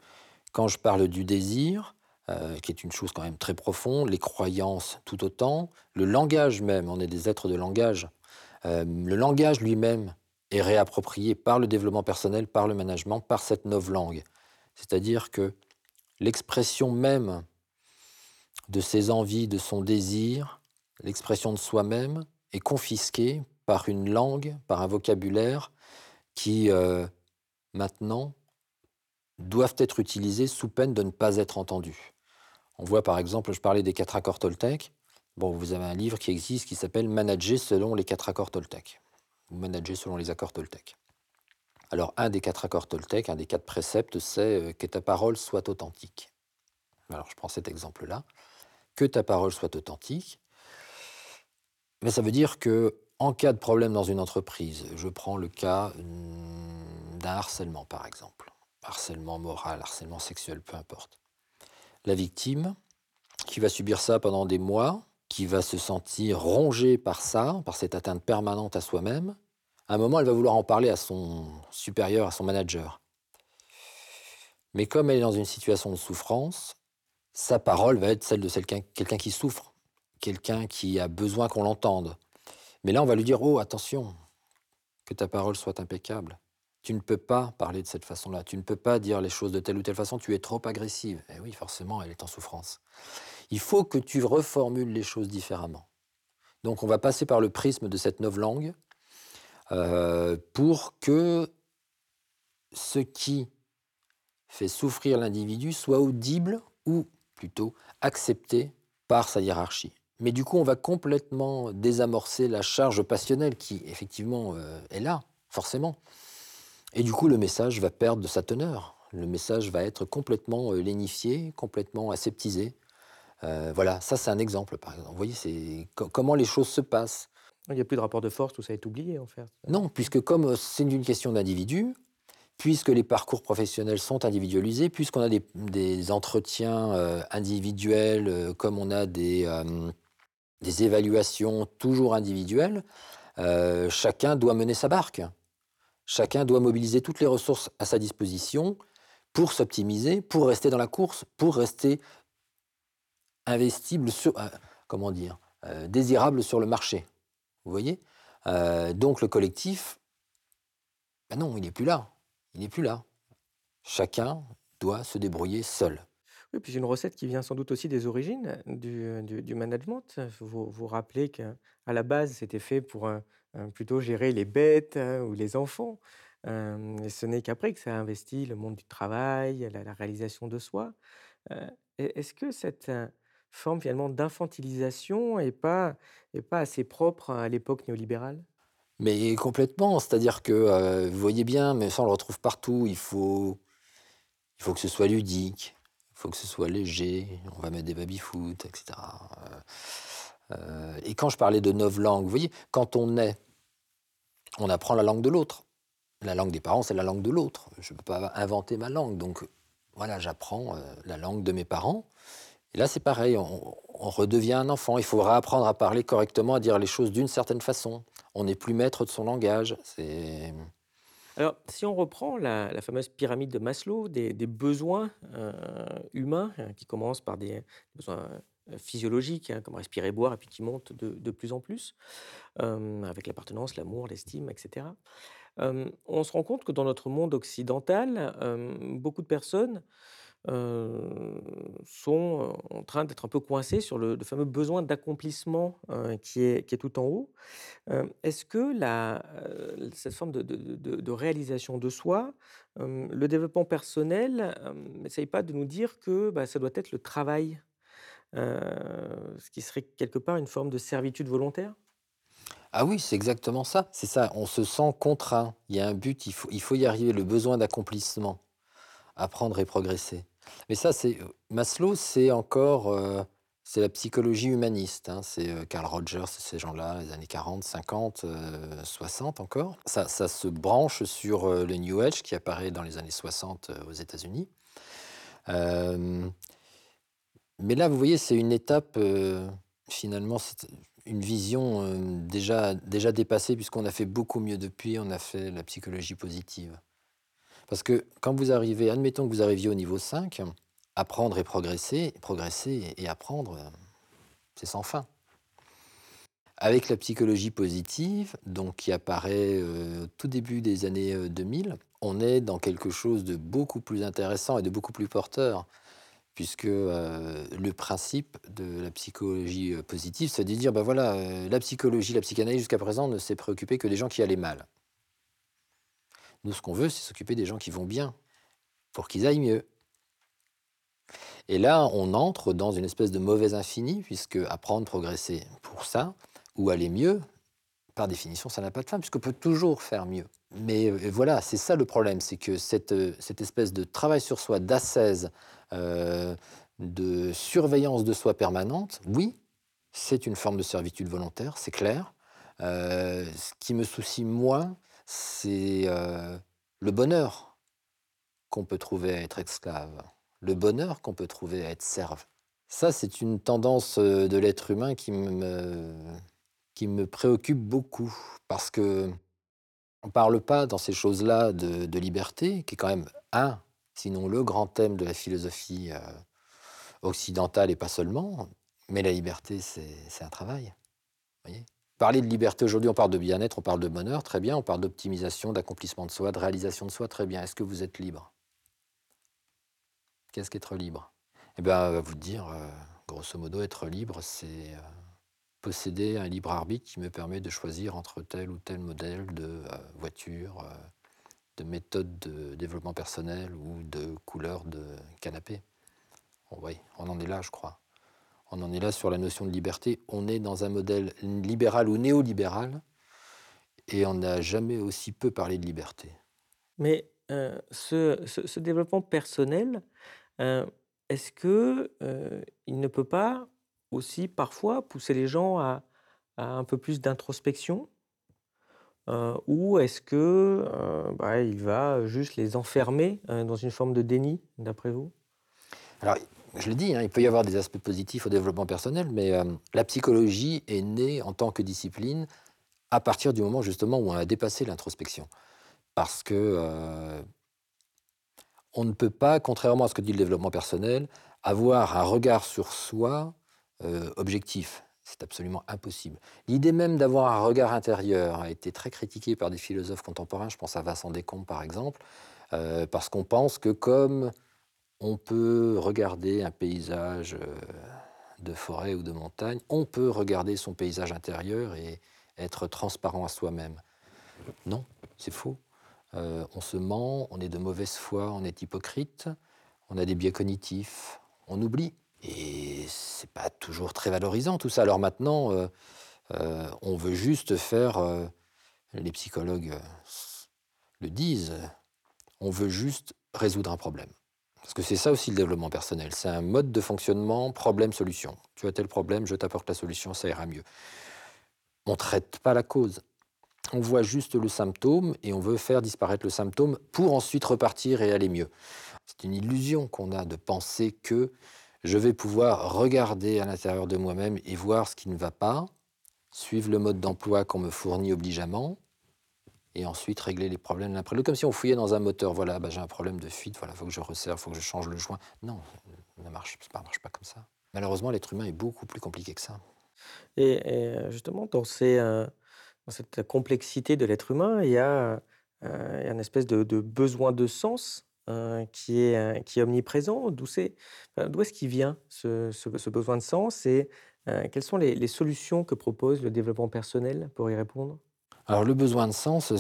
S2: quand je parle du désir, euh, qui est une chose quand même très profonde, les croyances tout autant, le langage même, on est des êtres de langage, euh, le langage lui-même est réapproprié par le développement personnel, par le management, par cette novlangue. C'est-à-dire que l'expression même de ses envies, de son désir, l'expression de soi-même est confisquée par une langue, par un vocabulaire qui, euh, maintenant, doivent être utilisés sous peine de ne pas être entendus. On voit par exemple, je parlais des quatre accords Toltec. Bon, vous avez un livre qui existe qui s'appelle Manager selon les quatre accords Toltec. Ou Manager selon les accords Toltec. Alors, un des quatre accords Toltec, un des quatre préceptes, c'est euh, que ta parole soit authentique. Alors, je prends cet exemple-là. Que ta parole soit authentique. Mais ça veut dire que, en cas de problème dans une entreprise, je prends le cas hmm, d'un harcèlement, par exemple. Harcèlement moral, harcèlement sexuel, peu importe. La victime, qui va subir ça pendant des mois, qui va se sentir rongée par ça, par cette atteinte permanente à soi-même, à un moment, elle va vouloir en parler à son supérieur, à son manager. Mais comme elle est dans une situation de souffrance, sa parole va être celle de quelqu'un qui souffre, quelqu'un qui a besoin qu'on l'entende. Mais là, on va lui dire, oh, attention, que ta parole soit impeccable. Tu ne peux pas parler de cette façon-là. Tu ne peux pas dire les choses de telle ou telle façon. Tu es trop agressive. Et oui, forcément, elle est en souffrance. Il faut que tu reformules les choses différemment. Donc, on va passer par le prisme de cette langue euh, pour que ce qui fait souffrir l'individu soit audible ou plutôt accepté par sa hiérarchie. Mais du coup, on va complètement désamorcer la charge passionnelle qui, effectivement, euh, est là, forcément. Et du coup, le message va perdre de sa teneur. Le message va être complètement euh, lénifié, complètement aseptisé. voilà, ça c'est un exemple, par exemple. Vous voyez, c'est comment les choses se passent.
S1: Il n'y a plus de rapport de force, tout ça est oublié en fait.
S2: Non, puisque comme euh, c'est une question d'individu, puisque les parcours professionnels sont individualisés, puisqu'on a des, entretiens euh, individuels, euh, comme on a des, des évaluations toujours individuelles, chacun doit mener sa barque. Chacun doit mobiliser toutes les ressources à sa disposition pour s'optimiser, pour rester dans la course, pour rester investible sur, comment dire, désirable sur le marché. Vous voyez? Euh, Donc le collectif, ben non, il n'est plus là. Il n'est plus là. Chacun doit se débrouiller seul.
S1: Oui, puis une recette qui vient sans doute aussi des origines du, du, management. Vous vous rappelez qu'à la base, c'était fait pour plutôt gérer les bêtes hein, ou les enfants. Et ce n'est qu'après que ça a investi le monde du travail, la, réalisation de soi. Est-ce que cette forme finalement d'infantilisation et pas, et pas assez propre à l'époque néolibérale?
S2: Mais complètement, c'est-à-dire que vous voyez bien, mais ça on le retrouve partout, il faut, il faut que ce soit ludique, il faut que ce soit léger, on va mettre des baby-foot, etc. Euh, et quand je parlais de neuf langues, vous voyez, quand on est, on apprend la langue de l'autre. La langue des parents, c'est la langue de l'autre. Je ne peux pas inventer ma langue. Donc voilà, j'apprends la langue de mes parents. Et là, c'est pareil, on, redevient un enfant. Il faudra apprendre à parler correctement, à dire les choses d'une certaine façon. On n'est plus maître de son langage.
S1: Alors, si on reprend la, fameuse pyramide de Maslow des, besoins euh, humains, hein, qui commencent par des besoins euh, physiologiques, hein, comme respirer, boire, et puis qui montent de, plus en plus, euh, avec l'appartenance, l'amour, l'estime, etc. on se rend compte que dans notre monde occidental, beaucoup de personnes sont en train d'être un peu coincés sur le, fameux besoin d'accomplissement qui, est, qui est tout en haut. Est-ce que cette forme de, de, réalisation de soi, le développement personnel, n'essaye pas de nous dire que bah, ça doit être le travail, ce qui serait quelque part une forme de servitude volontaire?
S2: Ah oui, c'est exactement ça. C'est ça, on se sent contraint. Il y a un but, il faut, y arriver, le besoin d'accomplissement, apprendre et progresser. Mais ça, c'est Maslow, c'est encore euh, c'est la psychologie humaniste. Hein. C'est euh, Carl Rogers, ces gens-là, les années 40, 50, 60 encore. Ça, ça se branche sur euh, le New Age qui apparaît dans les années 60 aux États-Unis. Mais là, vous voyez, c'est une étape, finalement, c'est une vision déjà, déjà dépassée, puisqu'on a fait beaucoup mieux depuis, on a fait la psychologie positive. Parce que quand vous arrivez, admettons que vous arriviez au niveau 5, apprendre et progresser, progresser et apprendre, c'est sans fin. Avec la psychologie positive, donc qui apparaît euh, au tout début des années 2000, euh, on est dans quelque chose de beaucoup plus intéressant et de beaucoup plus porteur, puisque le principe de la psychologie positive, c'est de dire, ben voilà, la psychologie, la psychanalyse jusqu'à présent ne s'est préoccupée que des gens qui allaient mal. Nous, ce qu'on veut, c'est s'occuper des gens qui vont bien, pour qu'ils aillent mieux. Et là, on entre dans une espèce de mauvaise infini, puisque apprendre, progresser pour ça, ou aller mieux, par définition, ça n'a pas de fin, puisqu'on peut toujours faire mieux. Mais voilà, c'est ça le problème, c'est que cette, cette, espèce de travail sur soi, d'assaise, euh, de surveillance de soi permanente, oui, c'est une forme de servitude volontaire, c'est clair. Euh, ce qui me soucie moins, c'est euh, le bonheur qu'on peut trouver à être esclave, le bonheur qu'on peut trouver à être serve. Ça, c'est une tendance de l'être humain qui me, qui me préoccupe beaucoup, parce que on ne parle pas dans ces choses-là de, de liberté, qui est quand même un sinon le grand thème de la philosophie euh, occidentale et pas seulement. Mais la liberté, c'est un travail. Voyez Parler de liberté aujourd'hui, on parle de bien-être, on parle de bonheur, très bien. On parle d'optimisation, d'accomplissement de soi, de réalisation de soi, très bien. Est-ce que vous êtes libre? Qu'est-ce qu'être libre? Eh bien, vous dire, euh, grosso modo, être libre, c'est euh, posséder un libre arbitre qui me permet de choisir entre tel ou tel modèle de voiture, de méthode de développement personnel ou de couleur de canapé. oui, on en est là, je crois. On en est là sur la notion de liberté. On est dans un modèle libéral ou néolibéral, et on n'a jamais aussi peu parlé de liberté.
S1: Mais euh, ce, développement personnel, euh, est-ce que euh, il ne peut pas aussi parfois pousser les gens à un peu plus d'introspection? Ou est-ce que, euh, bah, il va juste les enfermer, euh, dans une forme de déni, d'après vous?
S2: Alors, je le dis, hein, il peut y avoir des aspects positifs au développement personnel, mais la psychologie est née en tant que discipline à partir du moment justement où on a dépassé l'introspection. Parce que on ne peut pas, contrairement à ce que dit le développement personnel, avoir un regard sur soi objectif. C'est absolument impossible. L'idée même d'avoir un regard intérieur a été très critiquée par des philosophes contemporains, je pense à Vincent Descombes par exemple, euh, parce qu'on pense que comme on peut regarder un paysage euh, de forêt ou de montagne, on peut regarder son paysage intérieur et être transparent à soi-même. Non, c'est faux. Euh, on se ment, on est de mauvaise foi, on est hypocrite, on a des biais cognitifs, on oublie. Et c'est pas toujours très valorisant tout ça. Alors maintenant, euh, euh, on veut juste faire, euh, les psychologues le disent, on veut juste résoudre un problème. Parce que c'est ça aussi le développement personnel. C'est un mode de fonctionnement problème-solution. Tu as tel problème, je t'apporte la solution, ça ira mieux. On ne traite pas la cause. On voit juste le symptôme et on veut faire disparaître le symptôme pour ensuite repartir et aller mieux. C'est une illusion qu'on a de penser que je vais pouvoir regarder à l'intérieur de moi-même et voir ce qui ne va pas, suivre le mode d'emploi qu'on me fournit obligeamment, et ensuite régler les problèmes comme si on fouillait dans un moteur. Voilà, bah, j'ai un problème de fuite, voilà, faut que je resserre, faut que je change le joint. Non, ça ne marche, ça marche pas comme ça. Malheureusement, l'être humain est beaucoup plus compliqué que ça.
S1: Et, euh, justement, dans, euh, dans, cette complexité de l'être humain, il y a, euh, une espèce de besoin de sens qui, est, qui est omniprésent D'où est-ce qu'il vient ce, besoin de sens et quelles sont les, solutions que propose le développement personnel pour y répondre?
S2: Alors le besoin de sens,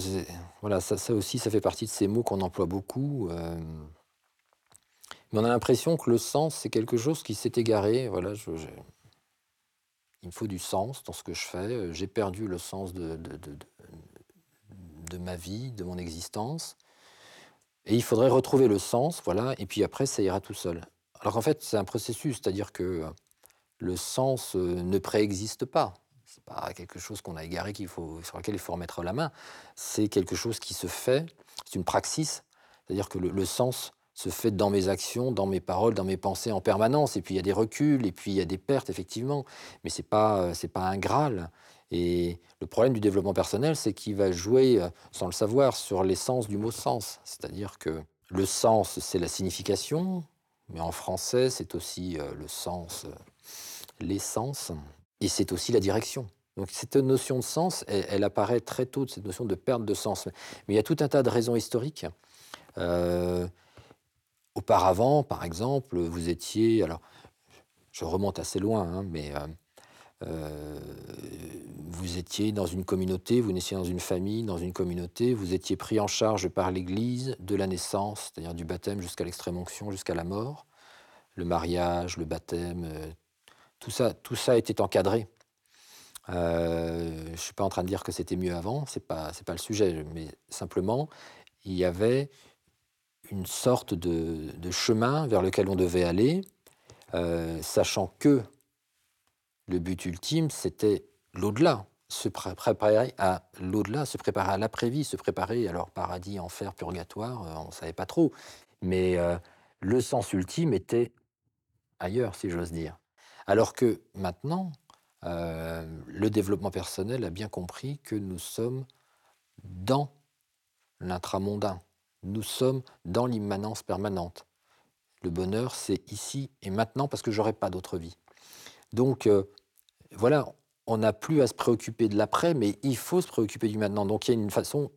S2: voilà, ça, aussi, ça fait partie de ces mots qu'on emploie beaucoup. mais on a l'impression que le sens, c'est quelque chose qui s'est égaré. Voilà, il me faut du sens dans ce que je fais. J'ai perdu le sens de, de ma vie, de mon existence. Et il faudrait retrouver le sens, voilà, et puis après, ça ira tout seul. Alors qu'en fait, c'est un processus, c'est-à-dire que le sens euh, ne préexiste pas. C'est pas quelque chose qu'on a égaré qu'il faut, sur lequel il faut remettre la main. C'est quelque chose qui se fait, c'est une praxis, c'est-à-dire que le, sens se fait dans mes actions, dans mes paroles, dans mes pensées en permanence. Et puis il y a des reculs, et puis il y a des pertes, effectivement. Mais ce n'est pas, euh, pas un Graal. Et le problème du développement personnel, c'est qu'il va jouer, euh, sans le savoir, sur l'essence du mot sens. C'est-à-dire que le sens, c'est la signification, mais en français, c'est aussi euh, le sens, euh, l'essence, et c'est aussi la direction. Donc cette notion de sens, elle, apparaît très tôt, cette notion de perte de sens. Mais il y a tout un tas de raisons historiques. auparavant, par exemple, vous étiez, alors je remonte assez loin, hein, mais euh, vous étiez dans une communauté, vous naissiez dans une famille, dans une communauté, vous étiez pris en charge par l'Église de la naissance, c'est-à-dire du baptême jusqu'à l'extrême onction, jusqu'à la mort, le mariage, le baptême, euh, tout ça, tout ça était encadré. Euh, je ne suis pas en train de dire que c'était mieux avant, ce n'est pas, pas le sujet, mais simplement, il y avait une sorte de chemin vers lequel on devait aller, sachant que le but ultime, c'était l'au-delà, se préparer à l'au-delà, se préparer à l'après-vie, se préparer, alors paradis, enfer, purgatoire, euh, on ne savait pas trop. Mais euh, le sens ultime était ailleurs, si j'ose dire. Alors que maintenant, euh, le développement personnel a bien compris que nous sommes dans l'intramondain, nous sommes dans l'immanence permanente. Le bonheur, c'est ici et maintenant parce que j'aurai pas d'autre vie. Donc, voilà, on n'a plus à se préoccuper de l'après, mais il faut se préoccuper du maintenant. Donc il y a une façon,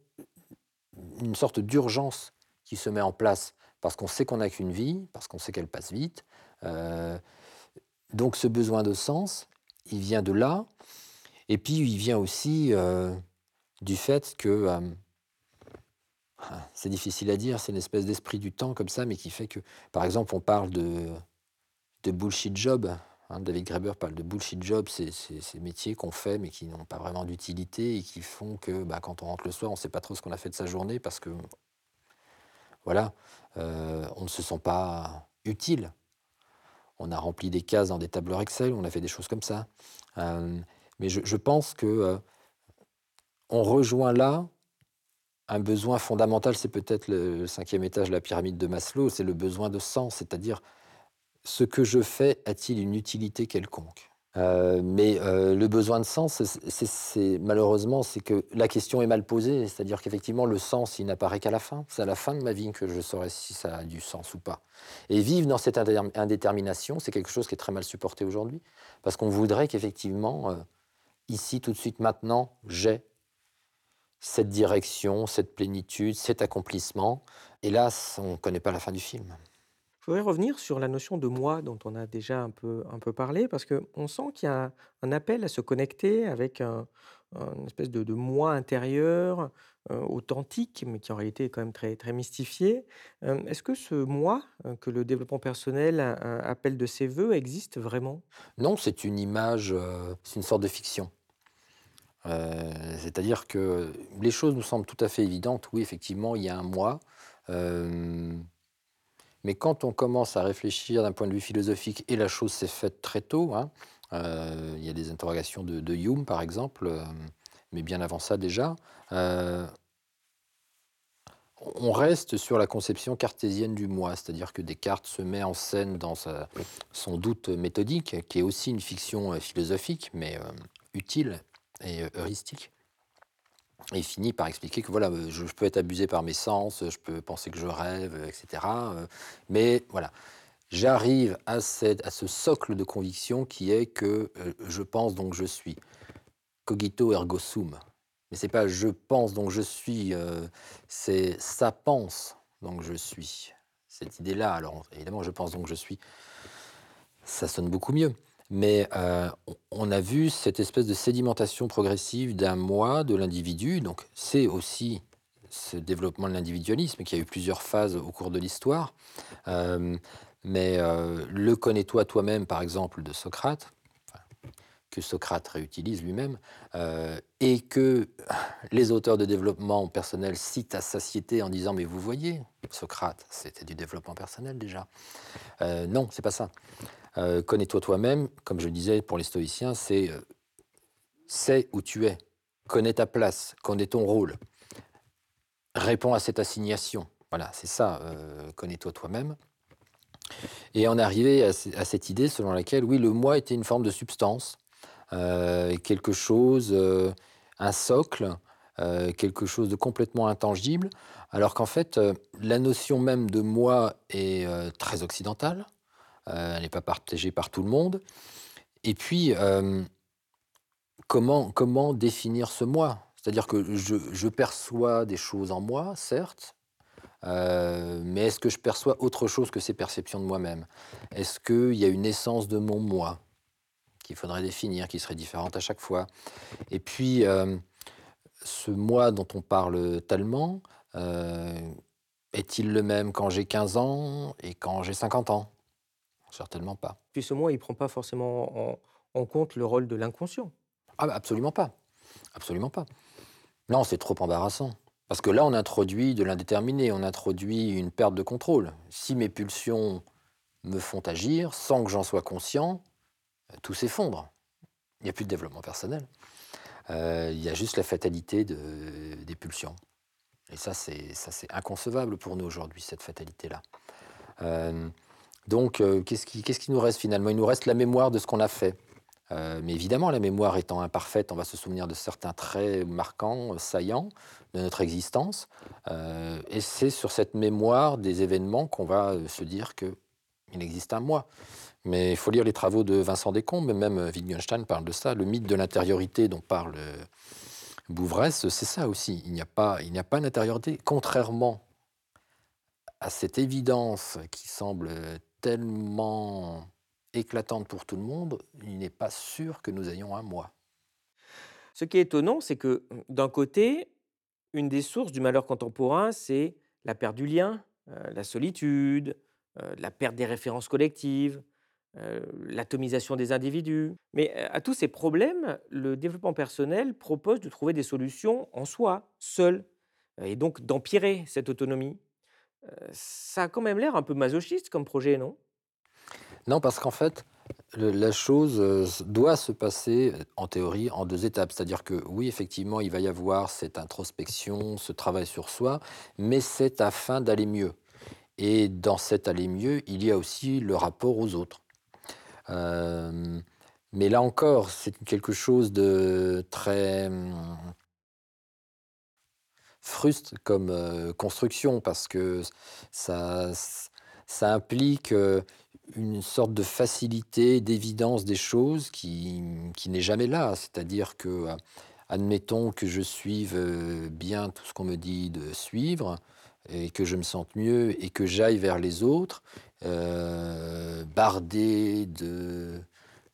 S2: une sorte d'urgence qui se met en place parce qu'on sait qu'on n'a qu'une vie, parce qu'on sait qu'elle passe vite. Euh, donc ce besoin de sens, il vient de là. Et puis il vient aussi euh, du fait que, euh, c'est difficile à dire, c'est une espèce d'esprit du temps comme ça, mais qui fait que, par exemple, on parle de bullshit job. Hein, David Graeber parle de bullshit job, c'est ces métiers qu'on fait mais qui n'ont pas vraiment d'utilité et qui font que bah, quand on rentre le soir, on ne sait pas trop ce qu'on a fait de sa journée parce que voilà, euh, on ne se sent pas utile. On a rempli des cases dans des tableurs Excel, on a fait des choses comme ça. Euh, mais je, pense que euh, on rejoint là un besoin fondamental, c'est peut-être le cinquième étage de la pyramide de Maslow, c'est le besoin de sens, c'est-à-dire ce que je fais a-t-il une utilité quelconque? Euh, mais euh, le besoin de sens, c'est malheureusement, c'est que la question est mal posée, c'est-à-dire qu'effectivement, le sens, il n'apparaît qu'à la fin. C'est à la fin de ma vie que je saurai si ça a du sens ou pas. Et vivre dans cette indétermination, c'est quelque chose qui est très mal supporté aujourd'hui, parce qu'on voudrait qu'effectivement, euh, ici, tout de suite, maintenant, j'ai cette direction, cette plénitude, cet accomplissement. Hélas, on ne connaît pas la fin du film.
S1: Je voudrais revenir sur la notion de moi dont on a déjà un peu, un peu parlé, parce qu'on sent qu'il y a un appel à se connecter avec un, une espèce de, moi intérieur, euh, authentique, mais qui en réalité est quand même très, très mystifié. Euh, Est-ce que ce moi euh, que le développement personnel appelle de ses voeux existe vraiment?
S2: Non, c'est une image, c'est une sorte de fiction. C'est-à-dire que les choses nous semblent tout à fait évidentes. Oui, effectivement, il y a un moi. Mais quand on commence à réfléchir d'un point de vue philosophique, et la chose s'est faite très tôt, hein, euh, il y a des interrogations de, Hume par exemple, euh, mais bien avant ça déjà, euh, on reste sur la conception cartésienne du moi, c'est-à-dire que Descartes se met en scène dans son doute méthodique, qui est aussi une fiction philosophique, mais utile et heuristique. Et finit par expliquer que voilà, euh, je, peux être abusé par mes sens, je peux penser que je rêve, euh, etc. euh, Mais voilà, j'arrive à, à ce socle de conviction qui est que je pense donc je suis. Cogito ergo sum. Mais c'est pas je pense donc je suis, c'est ça pense donc je suis. Cette idée-là, alors évidemment je pense donc je suis, ça sonne beaucoup mieux. Mais euh, on- a vu cette espèce de sédimentation progressive d'un moi, de l'individu. Donc c'est aussi ce développement de l'individualisme qui a eu plusieurs phases au cours de l'histoire. Euh, mais euh, le connais-toi toi-même, par exemple, de Socrate, que Socrate réutilise lui-même, et que les auteurs de développement personnel citent à satiété en disant mais vous voyez, Socrate, c'était du développement personnel déjà. Euh, non, c'est pas ça. Euh, Connais-toi toi-même, comme je le disais pour les stoïciens, c'est euh, sais où tu es, connais ta place, connais ton rôle, réponds à cette assignation. Voilà, c'est ça, euh, connais-toi toi-même. Et est arrivé à, ce- à cette idée selon laquelle, oui, le moi était une forme de substance, euh, quelque chose, un socle, quelque chose de complètement intangible, alors qu'en fait, la notion même de moi est très occidentale, elle n'est pas partagée par tout le monde. Et puis, euh, comment, définir ce moi? C'est-à-dire que je, perçois des choses en moi, certes, Euh, mais est-ce que je perçois autre chose que ces perceptions de moi-même? Est-ce qu'il y a une essence de mon moi qu'il faudrait définir, qui serait différente à chaque fois? Et puis, euh, ce moi dont on parle tellement, euh, est-il le même quand j'ai 15 ans et quand j'ai 50 ans? Certainement pas.
S1: Puis ce moi, il ne prend pas forcément en, en compte le rôle de l'inconscient.
S2: Ah bah absolument pas. Absolument pas. Non, c'est trop embarrassant. Parce que là, on introduit de l'indéterminé, on introduit une perte de contrôle. Si mes pulsions me font agir sans que j'en sois conscient, euh, tout s'effondre. Il n'y a plus de développement personnel. Euh, il y a juste la fatalité de- des pulsions. Et ça, c'est ça, c'est inconcevable pour nous aujourd'hui, cette fatalité-là. Euh, donc, euh, qu'est-ce qui, nous reste finalement? Il nous reste la mémoire de ce qu'on a fait. Euh, mais évidemment, la mémoire étant imparfaite, on va se souvenir de certains traits marquants, euh, saillants de notre existence. Et c'est sur cette mémoire des événements qu'on va se dire qu'il existe un moi. Mais il faut lire les travaux de Vincent Descombes, même Wittgenstein parle de ça. Le mythe de l'intériorité dont parle Bouvresse, c'est ça aussi. Il n'y a pas, il n'y a pas d'intériorité, contrairement à cette évidence qui semble tellement éclatante pour tout le monde, il n'est pas sûr que nous ayons un moi.
S1: Ce qui est étonnant, c'est que d'un côté, une des sources du malheur contemporain, c'est la perte du lien, euh, la solitude, euh, la perte des références collectives, euh, l'atomisation des individus. Mais à tous ces problèmes, le développement personnel propose de trouver des solutions en soi, seul, et donc d'empirer cette autonomie. Ça a quand même l'air un peu masochiste comme projet, non?
S2: Non, parce qu'en fait, la chose doit se passer, en théorie, en deux étapes. C'est-à-dire que oui, effectivement, il va y avoir cette introspection, ce travail sur soi, mais c'est afin d'aller mieux. Et dans cet aller mieux, il y a aussi le rapport aux autres. Mais là encore, c'est quelque chose de très hum, fruste comme euh, construction parce que ça, ça implique euh, une sorte de facilité, d'évidence des choses qui, qui n'est jamais là. C'est-à-dire que, euh, admettons que je suive bien tout ce qu'on me dit de suivre et que je me sente mieux et que j'aille vers les autres, bardé de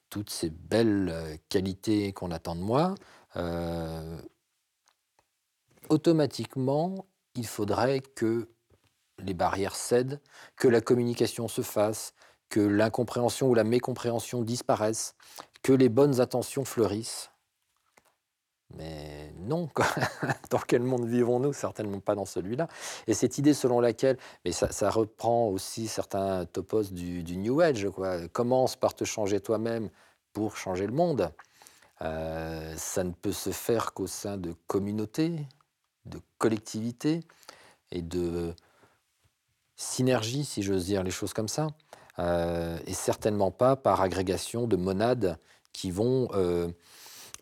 S2: toutes ces belles qualités qu'on attend de moi, automatiquement, il faudrait que les barrières cèdent, que la communication se fasse, que l'incompréhension ou la mécompréhension disparaissent, que les bonnes intentions fleurissent. Mais non, dans quel monde vivons-nous? Certainement pas dans celui-là. Et cette idée selon laquelle, mais ça, reprend aussi certains topos du, New Age, commence par te changer toi-même pour changer le monde? Euh, ça ne peut se faire qu'au sein de communautés, de collectivités et de synergie, si j'ose dire les choses comme ça, euh, et certainement pas par agrégation de monades qui vont euh,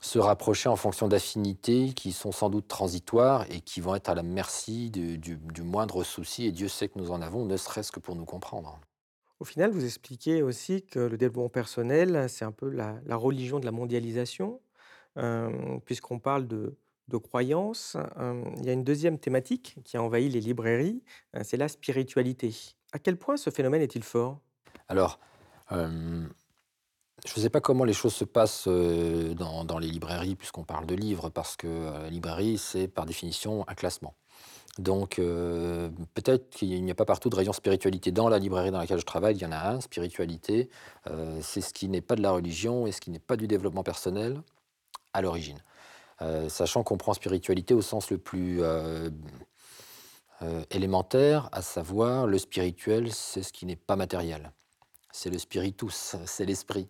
S2: se rapprocher en fonction d'affinités qui sont sans doute transitoires et qui vont être à la merci du, moindre souci, et Dieu sait que nous en avons, ne serait-ce que pour nous comprendre.
S1: Au final, vous expliquez aussi que le développement personnel, c'est un peu la, la religion de la mondialisation, euh, puisqu'on parle de, de croyances. Il y a une deuxième thématique qui a envahi les librairies, c'est la spiritualité. À quel point ce phénomène est-il fort?
S2: Alors, je ne sais pas comment les choses se passent dans, les librairies, puisqu'on parle de livres, parce que la librairie, c'est par définition un classement. Donc, peut-être qu'il n'y a pas partout de rayon spiritualité. Dans la librairie dans laquelle je travaille, il y en a un, spiritualité. C'est ce qui n'est pas de la religion et ce qui n'est pas du développement personnel à l'origine. Euh, sachant qu'on prend spiritualité au sens le plus euh, euh, élémentaire, à savoir le spirituel, c'est ce qui n'est pas matériel. C'est le spiritus, c'est l'esprit.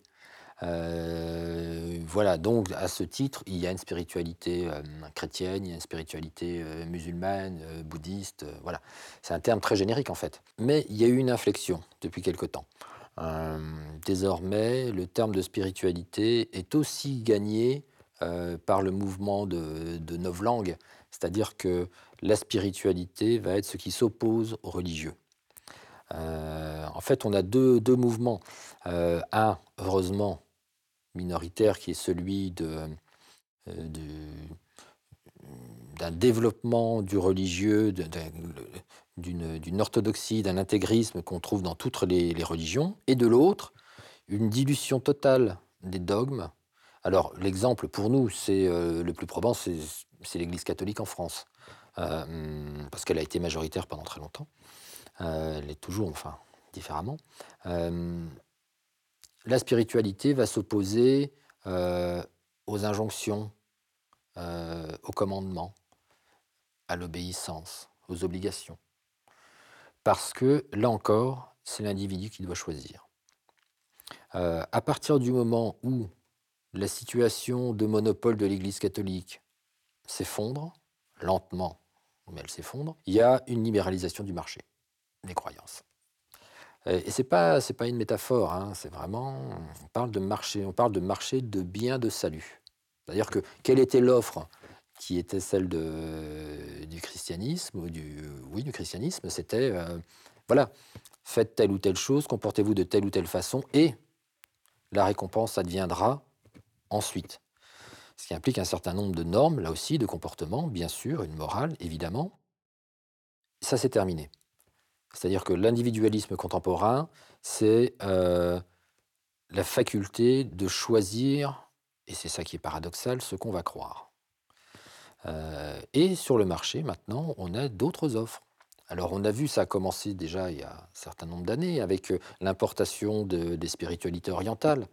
S2: Voilà, donc à ce titre, il y a une spiritualité chrétienne, il y a une spiritualité musulmane, bouddhiste, voilà. C'est un terme très générique en fait. Mais il y a eu une inflexion depuis quelque temps. Désormais, le terme de spiritualité est aussi gagné euh, par le mouvement de, de c'est-à-dire que la spiritualité va être ce qui s'oppose au religieux. Euh, en fait, on a deux, deux mouvements. Euh, un, heureusement, minoritaire, qui est celui de, du- d'un développement du religieux, d'une orthodoxie, d'un intégrisme qu'on trouve dans toutes les, religions, et de l'autre, une dilution totale des dogmes. Alors l'exemple pour nous, c'est le plus probant, c'est l'Église catholique en France, parce qu'elle a été majoritaire pendant très longtemps. elle est toujours, enfin, différemment. la spiritualité va s'opposer aux injonctions, aux commandements, à l'obéissance, aux obligations. Parce que, là encore, c'est l'individu qui doit choisir. à partir du moment où la situation de monopole de l'Église catholique s'effondre, lentement, mais elle s'effondre, il y a une libéralisation du marché des croyances. Et c'est pas c'est pas une métaphore, hein, c'est vraiment on parle de marché, on parle de marché de biens de salut. C'est-à-dire que quelle était l'offre qui était celle de, du christianisme du oui du christianisme, c'était euh, voilà faites telle ou telle chose, comportez-vous de telle ou telle façon et la récompense adviendra ensuite. Ce qui implique un certain nombre de normes, là aussi, de comportements, bien sûr, une morale, évidemment. Ça, c'est terminé. C'est-à-dire que l'individualisme contemporain, c'est euh, la faculté de choisir, et c'est ça qui est paradoxal, ce qu'on va croire. Euh, et sur le marché, maintenant, on a d'autres offres. Alors on a vu ça commencer déjà il y a un certain nombre d'années avec euh, l'importation de, des spiritualités orientales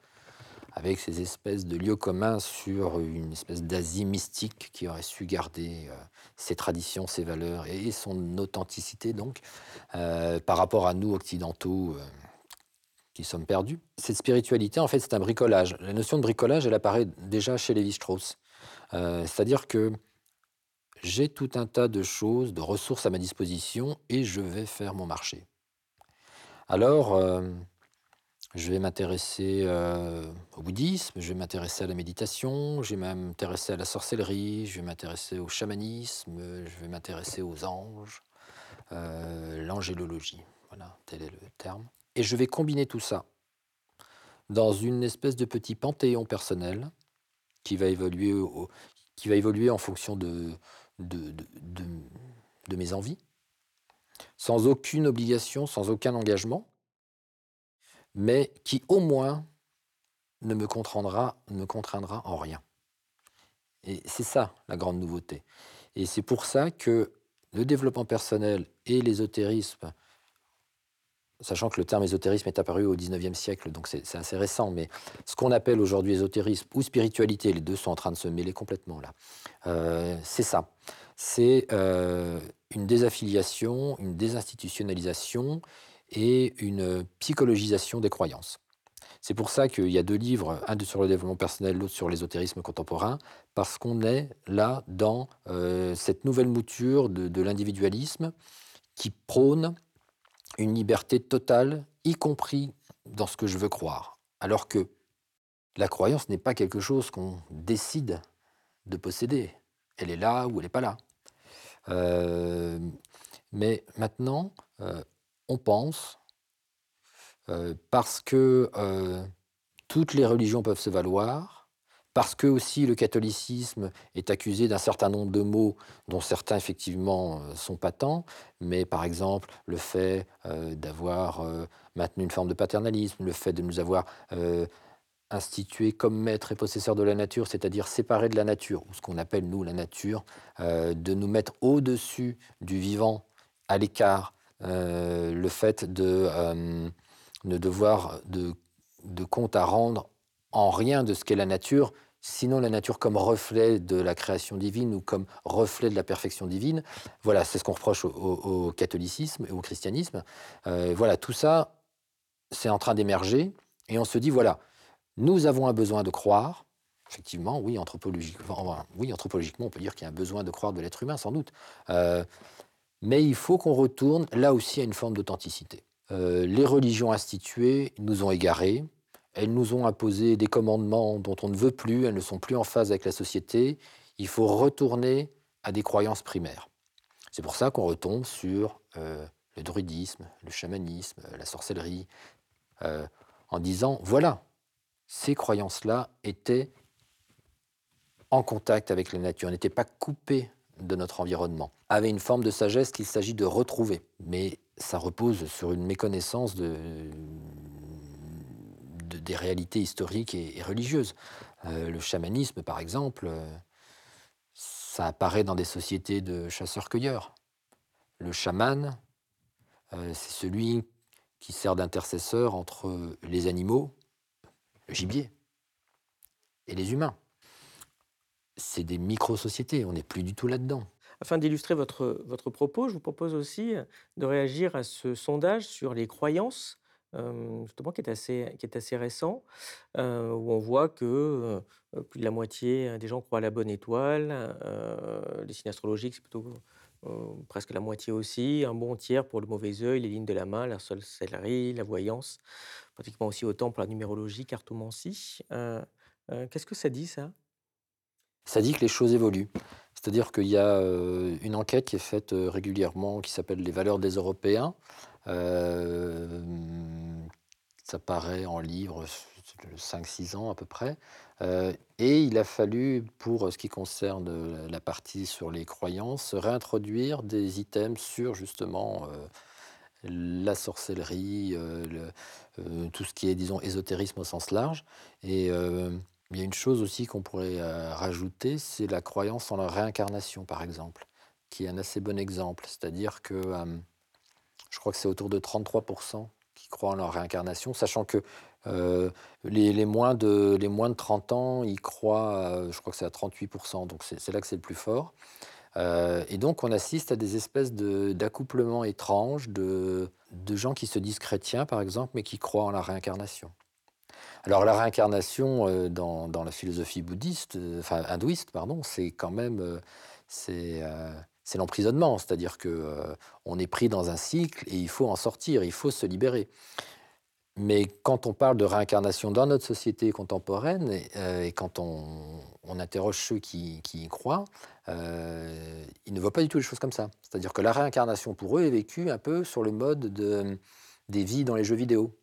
S2: avec ces espèces de lieux communs sur une espèce d'Asie mystique qui aurait su garder euh, ses traditions, ses valeurs et son authenticité donc euh, par rapport à nous occidentaux euh, qui sommes perdus. Cette spiritualité, en fait, c'est un bricolage. La notion de bricolage, elle apparaît déjà chez Lévi-Strauss. C'est-à-dire que j'ai tout un tas de choses, de ressources à ma disposition et je vais faire mon marché. Alors, je vais m'intéresser euh, au bouddhisme, je vais m'intéresser à la méditation, je vais m'intéresser à la sorcellerie, je vais m'intéresser au chamanisme, je vais m'intéresser aux anges, euh, l'angélologie. Voilà, tel est le terme. Et je vais combiner tout ça dans une espèce de petit panthéon personnel qui va évoluer, en fonction de mes envies, sans aucune obligation, sans aucun engagement mais qui au moins ne me contraindra, ne contraindra en rien. Et c'est ça la grande nouveauté. Et c'est pour ça que le développement personnel et l'ésotérisme, sachant que le terme ésotérisme est apparu au XIXe siècle, donc c'est assez récent, mais ce qu'on appelle aujourd'hui ésotérisme ou spiritualité, les deux sont en train de se mêler complètement là, euh, c'est ça. C'est euh, une désaffiliation, une désinstitutionnalisation et une psychologisation des croyances. C'est pour ça qu'il y a deux livres, un sur le développement personnel, l'autre sur l'ésotérisme contemporain, parce qu'on est là dans euh, cette nouvelle mouture de, l'individualisme qui prône une liberté totale, y compris dans ce que je veux croire. Alors que la croyance n'est pas quelque chose qu'on décide de posséder. Elle est là ou elle n'est pas là. Euh, mais maintenant, euh, on pense, euh, parce que euh, toutes les religions peuvent se valoir, parce que aussi le catholicisme est accusé d'un certain nombre de mots dont certains effectivement euh, sont patents, mais par exemple le fait d'avoir maintenu une forme de paternalisme, le fait de nous avoir institué comme maître et possesseur de la nature, c'est-à-dire séparé de la nature, ou ce qu'on appelle nous la nature, de nous mettre au-dessus du vivant, à l'écart, euh, le fait de euh, ne devoir de, compte à rendre en rien de ce qu'est la nature, sinon la nature comme reflet de la création divine ou comme reflet de la perfection divine. Voilà, c'est ce qu'on reproche au, catholicisme et au christianisme. Euh, voilà, tout ça, c'est en train d'émerger et on se dit, voilà, nous avons un besoin de croire. Effectivement, oui, anthropologiquement, oui, anthropologiquement on peut dire qu'il y a un besoin de croire de l'être humain, sans doute. Mais il faut qu'on retourne là aussi à une forme d'authenticité. Euh, les religions instituées nous ont égarés, elles nous ont imposé des commandements dont on ne veut plus, elles ne sont plus en phase avec la société. Il faut retourner à des croyances primaires. C'est pour ça qu'on retombe sur euh, le druidisme, le chamanisme, la sorcellerie, euh, en disant, voilà, ces croyances-là étaient en contact avec la nature, n'étaient pas coupées de notre environnement, avec une forme de sagesse qu'il s'agit de retrouver. Mais ça repose sur une méconnaissance de, des réalités historiques et, religieuses. Euh, le chamanisme, par exemple, euh, ça apparaît dans des sociétés de chasseurs-cueilleurs. Le chaman, euh, c'est celui qui sert d'intercesseur entre les animaux, le gibier, et les humains. C'est des micro-sociétés, on n'est plus du tout là-dedans.
S1: Afin d'illustrer votre, votre propos, je vous propose aussi de réagir à ce sondage sur les croyances, justement, qui est assez, qui est assez récent, où on voit que plus de la moitié des gens croient à la bonne étoile. les signes astrologiques, c'est plutôt presque la moitié aussi. Un bon tiers pour le mauvais œil, les lignes de la main, la sorcellerie, la voyance. Pratiquement aussi autant pour la numérologie, cartomancie. Qu'est-ce que ça dit, ça?
S2: Ça dit que les choses évoluent. C'est-à-dire qu'il y a une enquête qui est faite régulièrement qui s'appelle Les valeurs des Européens. ça paraît en livre 5-6 ans à peu près. et il a fallu, pour ce qui concerne la partie sur les croyances, réintroduire des items sur justement la sorcellerie, tout ce qui est, disons, ésotérisme au sens large. Et il y a une chose aussi qu'on pourrait euh, rajouter, c'est la croyance en la réincarnation, par exemple, qui est un assez bon exemple. C'est-à-dire que euh, je crois que c'est autour de 33% qui croient en leur réincarnation, sachant que euh, les, moins de, les moins de 30 ans, ils croient, je crois que c'est à 38%, donc c'est là que c'est le plus fort. et donc on assiste à des espèces d'accouplements étranges de, de gens qui se disent chrétiens, par exemple, mais qui croient en la réincarnation. Alors la réincarnation euh, dans, la philosophie bouddhiste, euh, enfin hindouiste, pardon, c'est quand même euh, c'est l'emprisonnement, c'est-à-dire que on est pris dans un cycle et il faut en sortir, il faut se libérer. Mais quand on parle de réincarnation dans notre société contemporaine et, quand on, interroge ceux qui, y croient, ils ne voient pas du tout les choses comme ça. C'est-à-dire que la réincarnation pour eux est vécue un peu sur le mode de, des vies dans les jeux vidéo.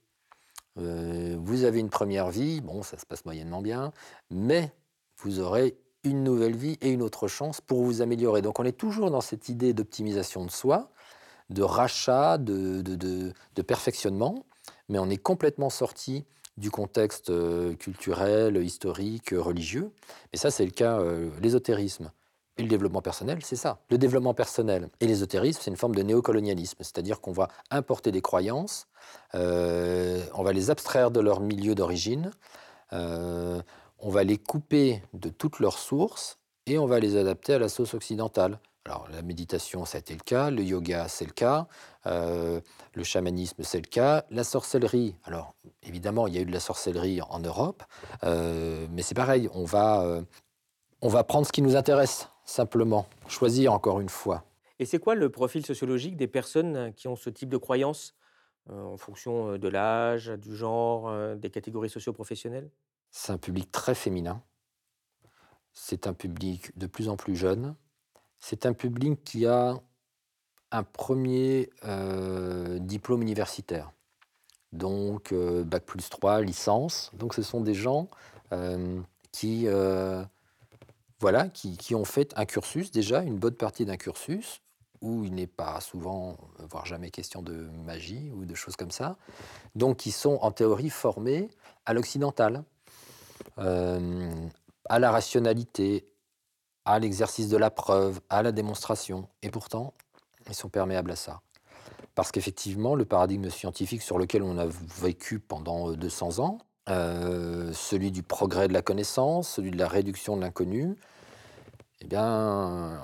S2: Euh, vous avez une première vie, bon, ça se passe moyennement bien, mais vous aurez une nouvelle vie et une autre chance pour vous améliorer. Donc on est toujours dans cette idée d'optimisation de soi, de rachat, de, perfectionnement, mais on est complètement sorti du contexte euh, culturel, historique, religieux. Et ça, c'est le cas, euh, l'ésotérisme. Et le développement personnel, c'est ça. Le développement personnel et l'ésotérisme, c'est une forme de néocolonialisme, c'est-à-dire qu'on va importer des croyances, euh, on va les abstraire de leur milieu d'origine, euh, on va les couper de toutes leurs sources et on va les adapter à la sauce occidentale. Alors la méditation, ça a été le cas, le yoga, c'est le cas, euh, le chamanisme, c'est le cas, la sorcellerie. Alors évidemment, il y a eu de la sorcellerie en Europe, mais c'est pareil, on va, on va prendre ce qui nous intéresse simplement, choisir encore une fois.
S1: Et c'est quoi le profil sociologique des personnes qui ont ce type de croyances euh, en fonction euh, de l'âge, du genre, euh, des catégories socio-professionnelles?
S2: C'est un public très féminin. C'est un public de plus en plus jeune. C'est un public qui a un premier diplôme universitaire. Donc, Bac plus 3, licence. Donc, ce sont des gens qui voilà, qui, ont fait un cursus déjà, une bonne partie d'un cursus, où il n'est pas souvent, voire jamais question de magie ou de choses comme ça, donc qui sont en théorie formés à l'occidental, euh, à la rationalité, à l'exercice de la preuve, à la démonstration, et pourtant, ils sont perméables à ça. Parce qu'effectivement, le paradigme scientifique sur lequel on a vécu pendant 200 ans, euh, celui du progrès de la connaissance, celui de la réduction de l'inconnu, eh bien,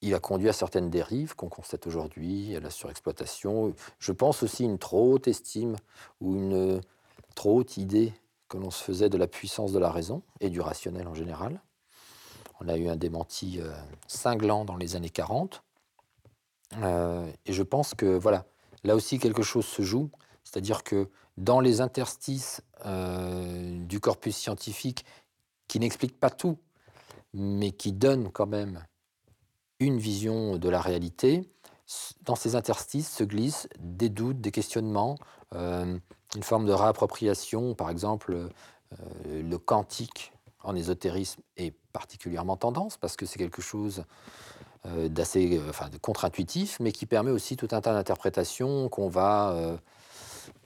S2: il a conduit à certaines dérives qu'on constate aujourd'hui, à la surexploitation. Je pense aussi une trop haute estime ou une trop haute idée que l'on se faisait de la puissance de la raison et du rationnel en général. On a eu un démenti euh, cinglant dans les années 40. Euh, et je pense que, voilà, là aussi quelque chose se joue. C'est-à-dire que dans les interstices euh, du corpus scientifique qui n'expliquent pas tout, mais qui donnent quand même une vision de la réalité, dans ces interstices se glissent des doutes, des questionnements, euh, une forme de réappropriation. Par exemple, euh, le quantique en ésotérisme est particulièrement tendance parce que c'est quelque chose d'assez enfin, de contre-intuitif, mais qui permet aussi tout un tas d'interprétations qu'on va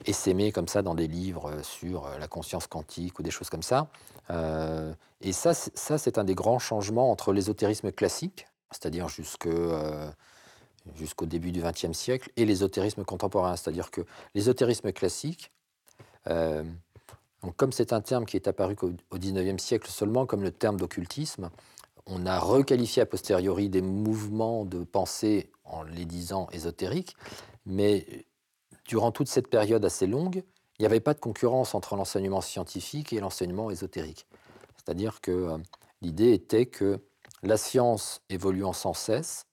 S2: essaimer comme ça dans des livres sur la conscience quantique ou des choses comme ça. et ça, ça c'est un des grands changements entre l'ésotérisme classique, c'est-à-dire jusque jusqu'au début du XXe siècle, et l'ésotérisme contemporain. C'est-à-dire que l'ésotérisme classique, euh, comme c'est un terme qui est apparu au XIXe siècle seulement comme le terme d'occultisme, on a requalifié a posteriori des mouvements de pensée en les disant ésotériques, mais durant toute cette période assez longue, il n'y avait pas de concurrence entre l'enseignement scientifique et l'enseignement ésotérique. C'est-à-dire que euh, l'idée était que la science évoluant sans cesse,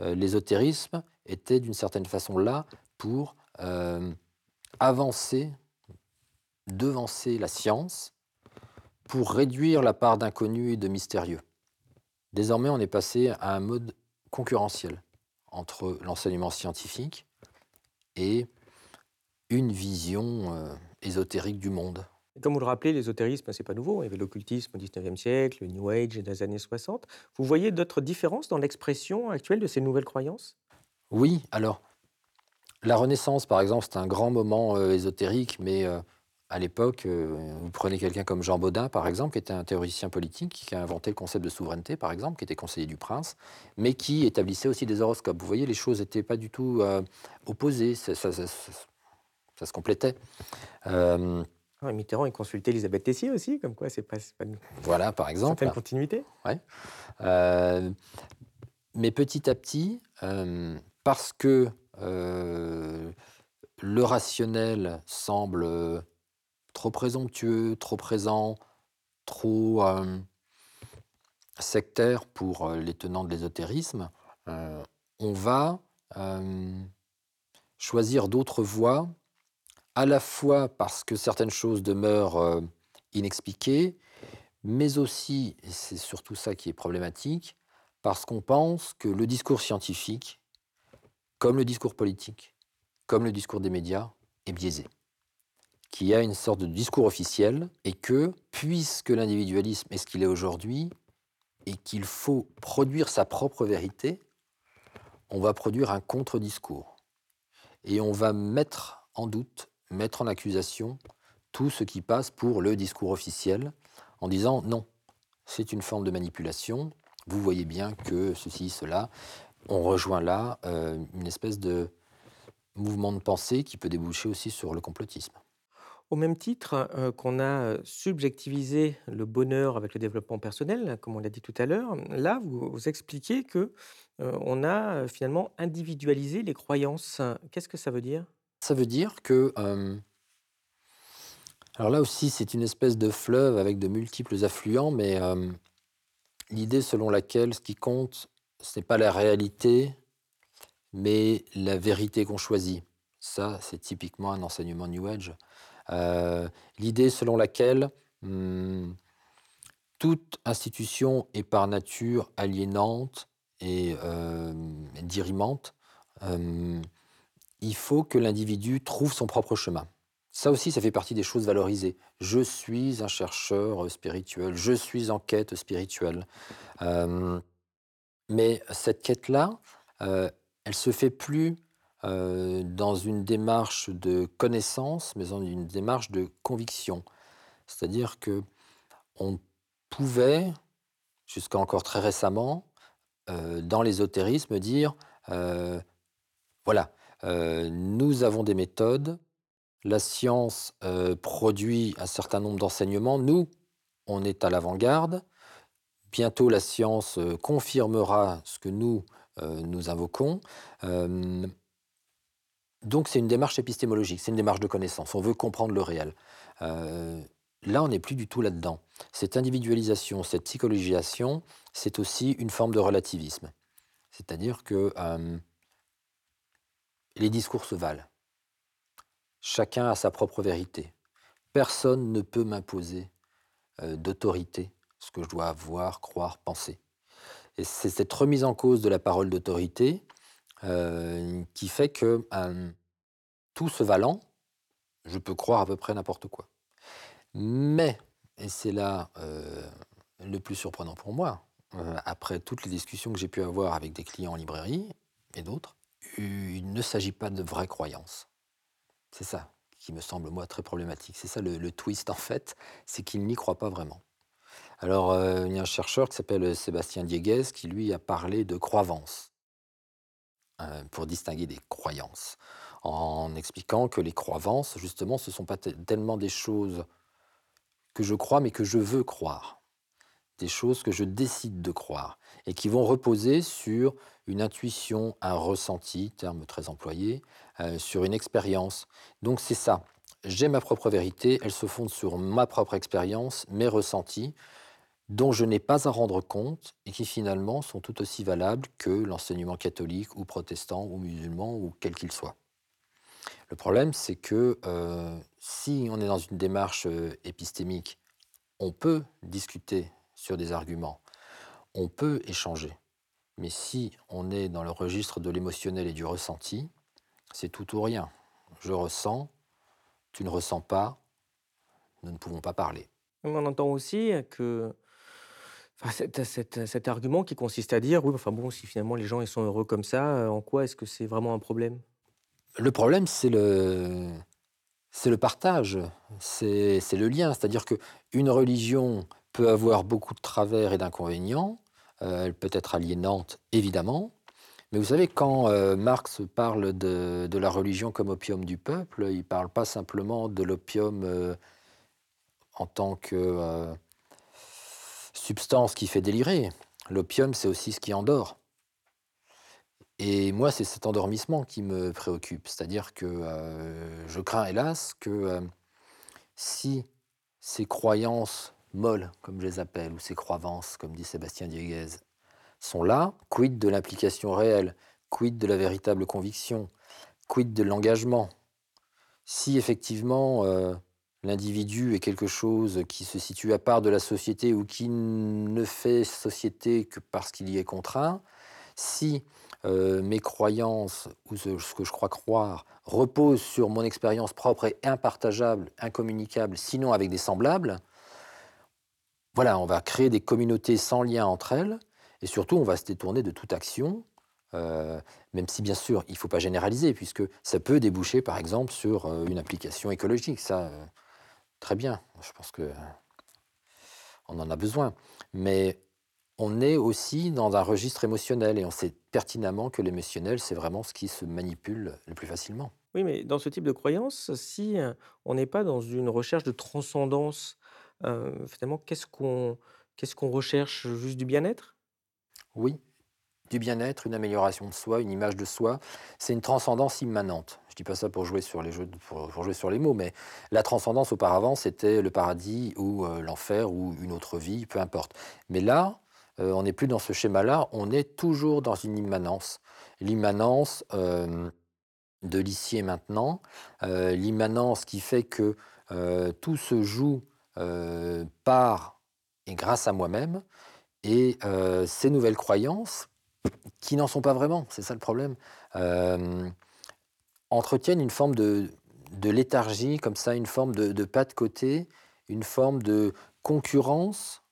S2: euh, l'ésotérisme était d'une certaine façon là pour euh, avancer, devancer la science, pour réduire la part d'inconnu et de mystérieux. Désormais, on est passé à un mode concurrentiel entre l'enseignement scientifique et une vision euh, ésotérique du monde.
S1: Comme vous le rappelez, l'ésotérisme, c'est pas nouveau. Il y avait l'occultisme au XIXe siècle, le New Age des années 60. Vous voyez d'autres différences dans l'expression actuelle de ces nouvelles croyances?
S2: Oui, alors, la Renaissance, par exemple, c'est un grand moment euh, ésotérique, mais euh, à l'époque, euh, vous prenez quelqu'un comme Jean Baudin, par exemple, qui était un théoricien politique, qui a inventé le concept de souveraineté, par exemple, qui était conseiller du prince, mais qui établissait aussi des horoscopes. Vous voyez, les choses n'étaient pas du tout opposées, ça, ça, se complétait.
S1: Mitterrand, il consultait Elisabeth Tessier aussi, comme quoi c'est pas, pas une...
S2: Voilà, par exemple.
S1: Une continuité.
S2: Ouais. Euh, mais petit à petit, euh, parce que euh, le rationnel semble trop présomptueux, trop présent, trop sectaire pour les tenants de l'ésotérisme, on va choisir d'autres voies à la fois parce que certaines choses demeurent euh, inexpliquées, mais aussi, et c'est surtout ça qui est problématique, parce qu'on pense que le discours scientifique, comme le discours politique, comme le discours des médias, est biaisé. Qu'il y a une sorte de discours officiel et que, puisque l'individualisme est ce qu'il est aujourd'hui, et qu'il faut produire sa propre vérité, on va produire un contre-discours. Et on va mettre en doute mettre en accusation tout ce qui passe pour le discours officiel en disant non, c'est une forme de manipulation, vous voyez bien que ceci, cela, on rejoint là euh, une espèce de mouvement de pensée qui peut déboucher aussi sur le complotisme.
S1: Au même titre euh, qu'on a subjectivisé le bonheur avec le développement personnel, comme on l'a dit tout à l'heure, là, vous, expliquez que euh, on a finalement individualisé les croyances. Qu'est-ce que ça veut dire?
S2: Ça veut dire que... Euh, alors là aussi, c'est une espèce de fleuve avec de multiples affluents, mais euh, l'idée selon laquelle ce qui compte, ce n'est pas la réalité, mais la vérité qu'on choisit. Ça, c'est typiquement un enseignement New Age. Euh, l'idée selon laquelle hmm, toute institution est par nature aliénante et dirimante il faut que l'individu trouve son propre chemin. Ça aussi, ça fait partie des choses valorisées. Je suis un chercheur spirituel, je suis en quête spirituelle. Euh, mais cette quête-là, euh, elle se fait plus euh, dans une démarche de connaissance, mais dans une démarche de conviction. C'est-à-dire que on pouvait, jusqu'à encore très récemment, dans l'ésotérisme, dire voilà, euh, nous avons des méthodes, la science euh, produit un certain nombre d'enseignements, nous, on est à l'avant-garde, bientôt la science euh, confirmera ce que nous, nous invoquons. donc c'est une démarche épistémologique, c'est une démarche de connaissance, on veut comprendre le réel. Là, on n'est plus du tout là-dedans. Cette individualisation, cette psychologisation, c'est aussi une forme de relativisme. C'est-à-dire que les discours se valent. Chacun a sa propre vérité. Personne ne peut m'imposer euh, d'autorité ce que je dois voir, croire, penser. Et c'est cette remise en cause de la parole d'autorité euh, qui fait que euh, tout se valant, je peux croire à peu près n'importe quoi. Mais, et c'est là le plus surprenant pour moi, après toutes les discussions que j'ai pu avoir avec des clients en librairie et d'autres, il ne s'agit pas de vraies croyances. C'est ça qui me semble, moi, très problématique. C'est ça le, twist, en fait, c'est qu'ils n'y croient pas vraiment. Alors, euh, il y a un chercheur qui s'appelle Sébastien Dieguez qui, lui, a parlé de croyance euh, pour distinguer des croyances, en expliquant que les croyances, justement, ce ne sont pas te- tellement des choses que je crois, mais que je veux croire, des choses que je décide de croire, et qui vont reposer sur une intuition, un ressenti, terme très employé, euh, sur une expérience. Donc c'est ça. J'ai ma propre vérité, elle se fonde sur ma propre expérience, mes ressentis, dont je n'ai pas à rendre compte et qui finalement sont tout aussi valables que l'enseignement catholique ou protestant ou musulman ou quel qu'il soit. Le problème, c'est que euh, si on est dans une démarche euh, épistémique, on peut discuter sur des arguments, on peut échanger. Mais si on est dans le registre de l'émotionnel et du ressenti, c'est tout ou rien. Je ressens, tu ne ressens pas, nous ne pouvons pas parler.
S1: On entend aussi que enfin, cet, cet- cet argument qui consiste à dire, oui, enfin bon, si finalement les gens ils sont heureux comme ça, euh, en quoi est-ce que c'est vraiment un problème?
S2: Le problème, c'est le, c'est le partage, c'est c'est le lien. C'est-à-dire que une religion peut avoir beaucoup de travers et d'inconvénients, euh, elle peut être aliénante, évidemment. Mais vous savez, quand euh, Marx parle de, la religion comme opium du peuple, il ne parle pas simplement de l'opium euh, en tant que substance qui fait délirer. L'opium, c'est aussi ce qui endort. Et moi, c'est cet endormissement qui me préoccupe. C'est-à-dire que je crains, hélas, que si ces croyances molles, comme je les appelle, ou ces croyances, comme dit Sébastien Dieguez, sont là, quid de l'implication réelle, quid de la véritable conviction, quid de l'engagement? Si effectivement euh, l'individu est quelque chose qui se situe à part de la société ou qui ne fait société que parce qu'il y est contraint, si euh, mes croyances ou ce, ce que je crois croire reposent sur mon expérience propre et impartageable, incommunicable, sinon avec des semblables, voilà, on va créer des communautés sans lien entre elles, et surtout, on va se détourner de toute action, euh, même si bien sûr, il ne faut pas généraliser, puisque ça peut déboucher, par exemple, sur euh, une application écologique. Ça, euh, très bien, je pense que on en a besoin. Mais on est aussi dans un registre émotionnel, et on sait pertinemment que l'émotionnel, c'est vraiment ce qui se manipule le plus facilement.
S1: Oui, mais dans ce type de croyance, si on n'est pas dans une recherche de transcendance, euh, finalement, qu'est-ce qu'on recherche? Juste du bien-être?
S2: Oui, du bien-être, une amélioration de soi, une image de soi, c'est une transcendance immanente. Je dis pas ça pour jouer sur les mots, mais la transcendance auparavant, c'était le paradis ou euh, l'enfer ou une autre vie, peu importe. Mais là, euh, on n'est plus dans ce schéma-là, on est toujours dans une immanence. L'immanence de l'ici et maintenant, l'immanence qui fait que tout se joue euh, par et grâce à moi-même, et euh, ces nouvelles croyances, qui n'en sont pas vraiment, c'est ça le problème, euh, entretiennent une forme de, de léthargie, comme ça, une forme de, de pas de côté, une forme de concurrence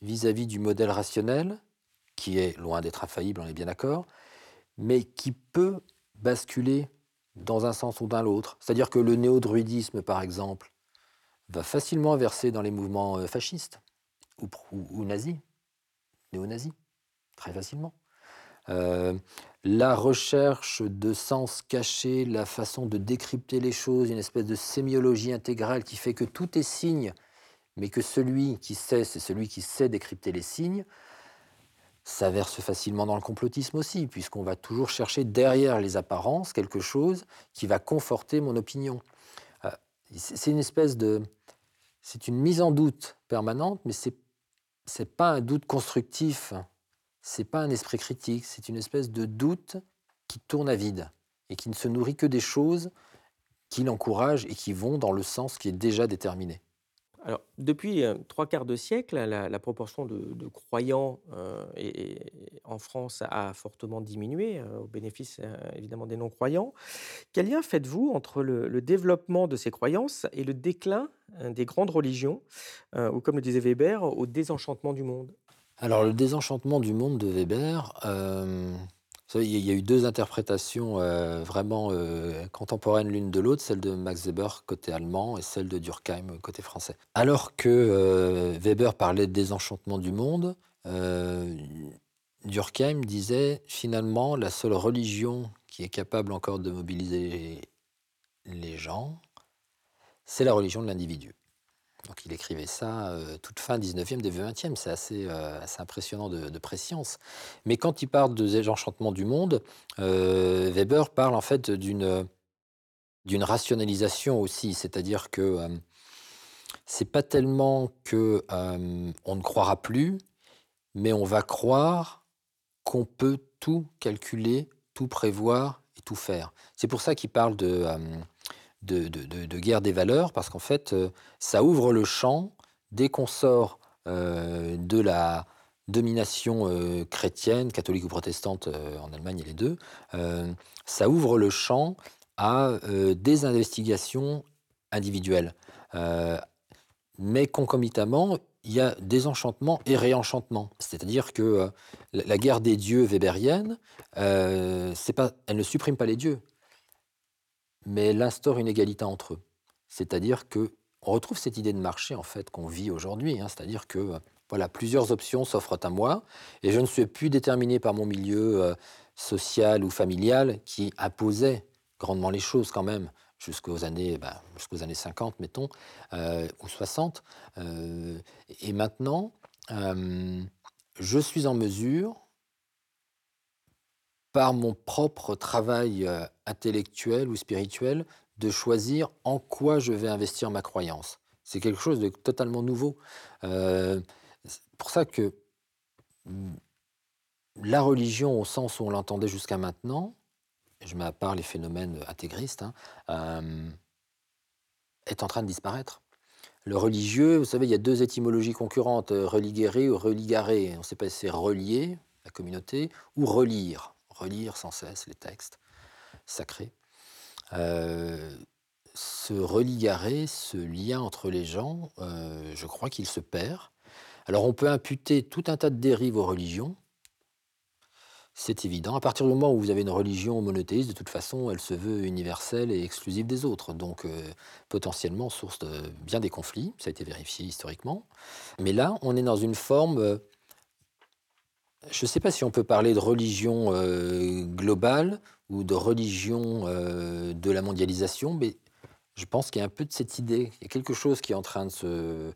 S2: vis-à-vis du modèle rationnel, qui est loin d'être infaillible, on est bien d'accord, mais qui peut basculer dans un sens ou dans l'autre. C'est-à-dire que le néo-druidisme, par exemple, va facilement verser dans les mouvements euh, fascistes ou, nazis, néo-nazis, très facilement. Euh, la recherche de sens cachés, la façon de décrypter les choses, une espèce de sémiologie intégrale qui fait que tout est signe, mais que celui qui sait, c'est celui qui sait décrypter les signes, ça verse facilement dans le complotisme aussi, puisqu'on va toujours chercher derrière les apparences quelque chose qui va conforter mon opinion. C'est une espèce de... C'est une mise en doute permanente, mais c'est c'est pas un doute constructif, c'est pas un esprit critique, c'est une espèce de doute qui tourne à vide et qui ne se nourrit que des choses qui l'encouragent et qui vont dans le sens qui est déjà déterminé.
S1: Alors, depuis euh, trois quarts de siècle, la, proportion de, croyants euh, en France a fortement diminué, euh, au bénéfice évidemment des non-croyants. Quel lien faites-vous entre le, développement de ces croyances et le déclin des grandes religions, ou comme le disait Weber, au désenchantement du monde?
S2: Alors, le désenchantement du monde de Weber, il y a eu 2 interprétations, heu, vraiment, heu, contemporaines l'une de l'autre, celle de Max Weber côté allemand et celle de Durkheim côté français. Alors que, heu, Weber parlait de désenchantement du monde, Durkheim disait: «Finalement, la seule religion qui est capable encore de mobiliser les gens, c'est la religion de l'individu». Donc il écrivait ça, heu, toute fin 19e, début 20e. C'est assez, heu, assez impressionnant de de prescience. Mais quand il parle de désenchantement du monde, heu, Weber parle en fait d'une, d'une rationalisation aussi. C'est-à-dire que, c'est pas tellement que, on ne croira plus, mais on va croire qu'on peut tout calculer, tout prévoir et tout faire. C'est pour ça qu'il parle de, de guerre des valeurs parce qu'en fait, heu, ça ouvre le champ dès qu'on sort, heu, de la domination, heu, chrétienne, catholique ou protestante, en Allemagne, a les 2, heu, ça ouvre le champ à, des investigations individuelles. Mais concomitamment, il y a désenchantement et réenchantement. C'est-à-dire que, la guerre des dieux weberienne, pas elle ne supprime pas les dieux. Mais elle instaure une égalité entre eux. C'est-à-dire qu'on retrouve cette idée de marché en fait qu'on vit aujourd'hui, hein. C'est-à-dire que, heu, voilà, plusieurs options s'offrent à moi et je ne suis plus déterminé par mon milieu, heu, social ou familial qui imposait grandement les choses quand même jusqu'aux années, bah, jusqu'aux années 50 mettons, heu, ou 60. Heu et maintenant, je suis en mesure par mon propre travail, heu, intellectuel ou spirituel, de choisir en quoi je vais investir ma croyance. C'est quelque chose de totalement nouveau. Heu, c'est pour ça que, mmh, la religion au sens où on l'entendait jusqu'à maintenant, je mets à part les phénomènes intégristes, hein, hem, est en train de disparaître. Le religieux, vous savez, il y a 2 étymologies concurrentes, heu, religere ou religare. On ne sait pas si c'est relier, la communauté, ou relire. Relire sans cesse les textes sacrés. Heu, ce ce lien entre les gens, heu, je crois qu'il se perd. Alors on peut imputer tout un tas de dérives aux religions. C'est évident. À partir du moment où vous avez une religion monothéiste, de toute façon, elle se veut universelle et exclusive des autres. Donc, heu, potentiellement source de bien des conflits, ça a été vérifié historiquement. Mais là, on est dans une forme, heu je ne sais pas si on peut parler de religion, heu, globale ou de religion, heu, de la mondialisation, mais je pense qu'il y a un peu de cette idée. Il y a quelque chose qui est en train de se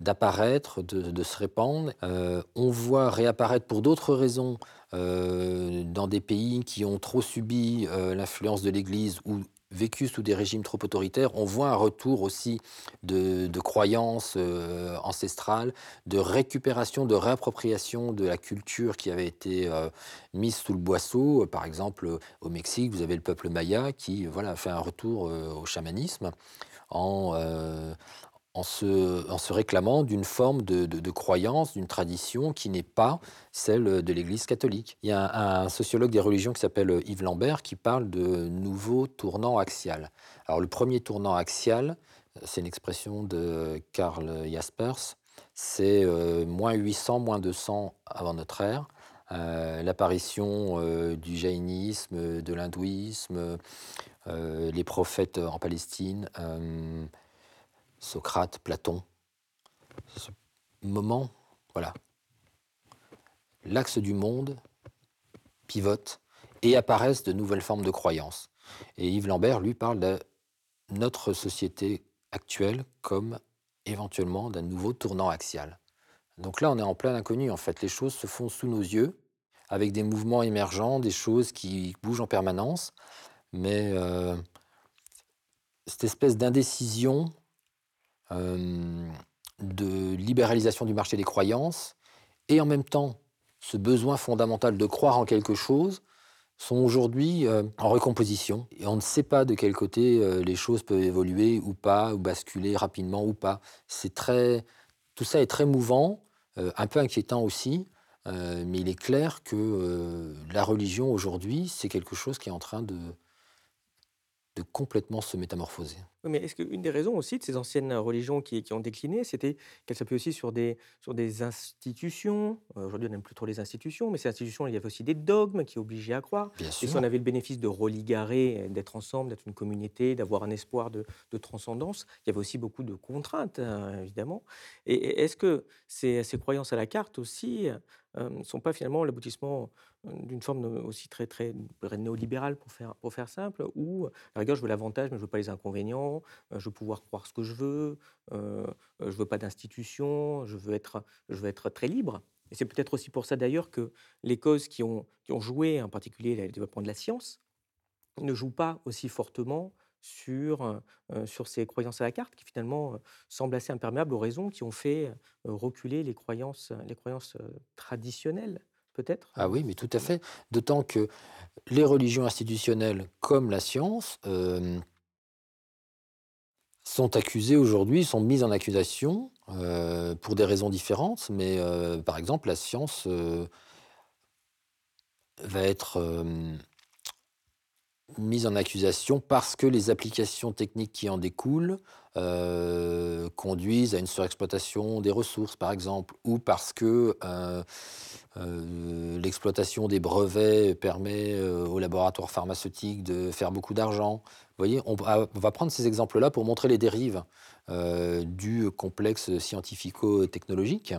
S2: d'apparaître, de se répandre. Heu, on voit réapparaître pour d'autres raisons, dans des pays qui ont trop subi, l'influence de l'Église ou vécu sous des régimes trop autoritaires, on voit un retour aussi de de croyances, heu, ancestrales, de récupération, de réappropriation de la culture qui avait été, heu, mise sous le boisseau. Par exemple, au Mexique, vous avez le peuple maya qui, voilà, fait un retour, au chamanisme en, en se réclamant d'une forme de croyance, d'une tradition qui n'est pas celle, de l'Église catholique. Il y a un sociologue des religions qui s'appelle, Yves Lambert qui parle de nouveau tournant axial. Alors le premier tournant axial, c'est une expression de Karl Jaspers, c'est, heu, -800, -200 avant notre ère, heu, l'apparition, heu, du jaïnisme, de l'hindouisme, les prophètes en Palestine, Socrate, Platon. Ce moment, voilà, l'axe du monde pivote et apparaissent de nouvelles formes de croyances. Et Yves Lambert, lui, parle de notre société actuelle comme éventuellement d'un nouveau tournant axial. Donc là, on est en plein inconnu, en fait. Les choses se font sous nos yeux, avec des mouvements émergents, des choses qui bougent en permanence. Mais euh, cette espèce d'indécision de libéralisation du marché des croyances et en même temps ce besoin fondamental de croire en quelque chose sont aujourd'hui euh, en recomposition et on ne sait pas de quel côté euh, les choses peuvent évoluer ou pas ou basculer rapidement ou pas. C'est très tout ça est très mouvant, euh, un peu inquiétant aussi, euh, mais il est clair que euh, la religion aujourd'hui c'est quelque chose qui est en train de de complètement se métamorphoser.
S1: Oui, mais est-ce qu'une des raisons aussi de ces anciennes religions qui qui ont décliné, c'était qu'elles s'appuient aussi sur des sur des institutions? Aujourd'hui, on n'aime plus trop les institutions, mais ces institutions, il y avait aussi des dogmes qui obligeaient à croire.
S2: Bien
S1: Et si on
S2: sûr.
S1: avait le bénéfice de religarer, d'être ensemble, d'être une communauté, d'avoir un espoir de de transcendance, il y avait aussi beaucoup de contraintes, heu, évidemment. Et et est-ce que ces ces croyances à la carte aussi, ne sont pas finalement l'aboutissement, d'une forme, aussi très, très néolibérale pour faire pour faire simple, où, à la rigueur, je veux l'avantage, mais je veux pas les inconvénients, heu, je veux pouvoir croire ce que je veux, heu, je veux pas d'institution, je veux être je veux être très libre et c'est peut-être aussi pour ça d'ailleurs que les causes qui ont joué, en particulier le développement de la science, ne jouent pas aussi fortement sur, heu, sur ces croyances à la carte qui finalement, heu, semblent assez imperméables aux raisons qui ont fait, reculer les croyances, les croyances, traditionnelles peut-être,
S2: Ah oui, mais tout à fait. D'autant que les religions institutionnelles comme la science, sont accusées aujourd'hui, sont mises en accusation, heu, pour des raisons différentes. Mais, heu, par exemple, la science, heu va être, mise en accusation parce que les applications techniques qui en découlent, heu, conduisent à une surexploitation des ressources, par exemple, ou parce que, heu heu, l'exploitation des brevets permet, aux laboratoires pharmaceutiques de faire beaucoup d'argent. Vous voyez? On va prendre ces exemples-là pour montrer les dérives, du complexe scientifico-technologique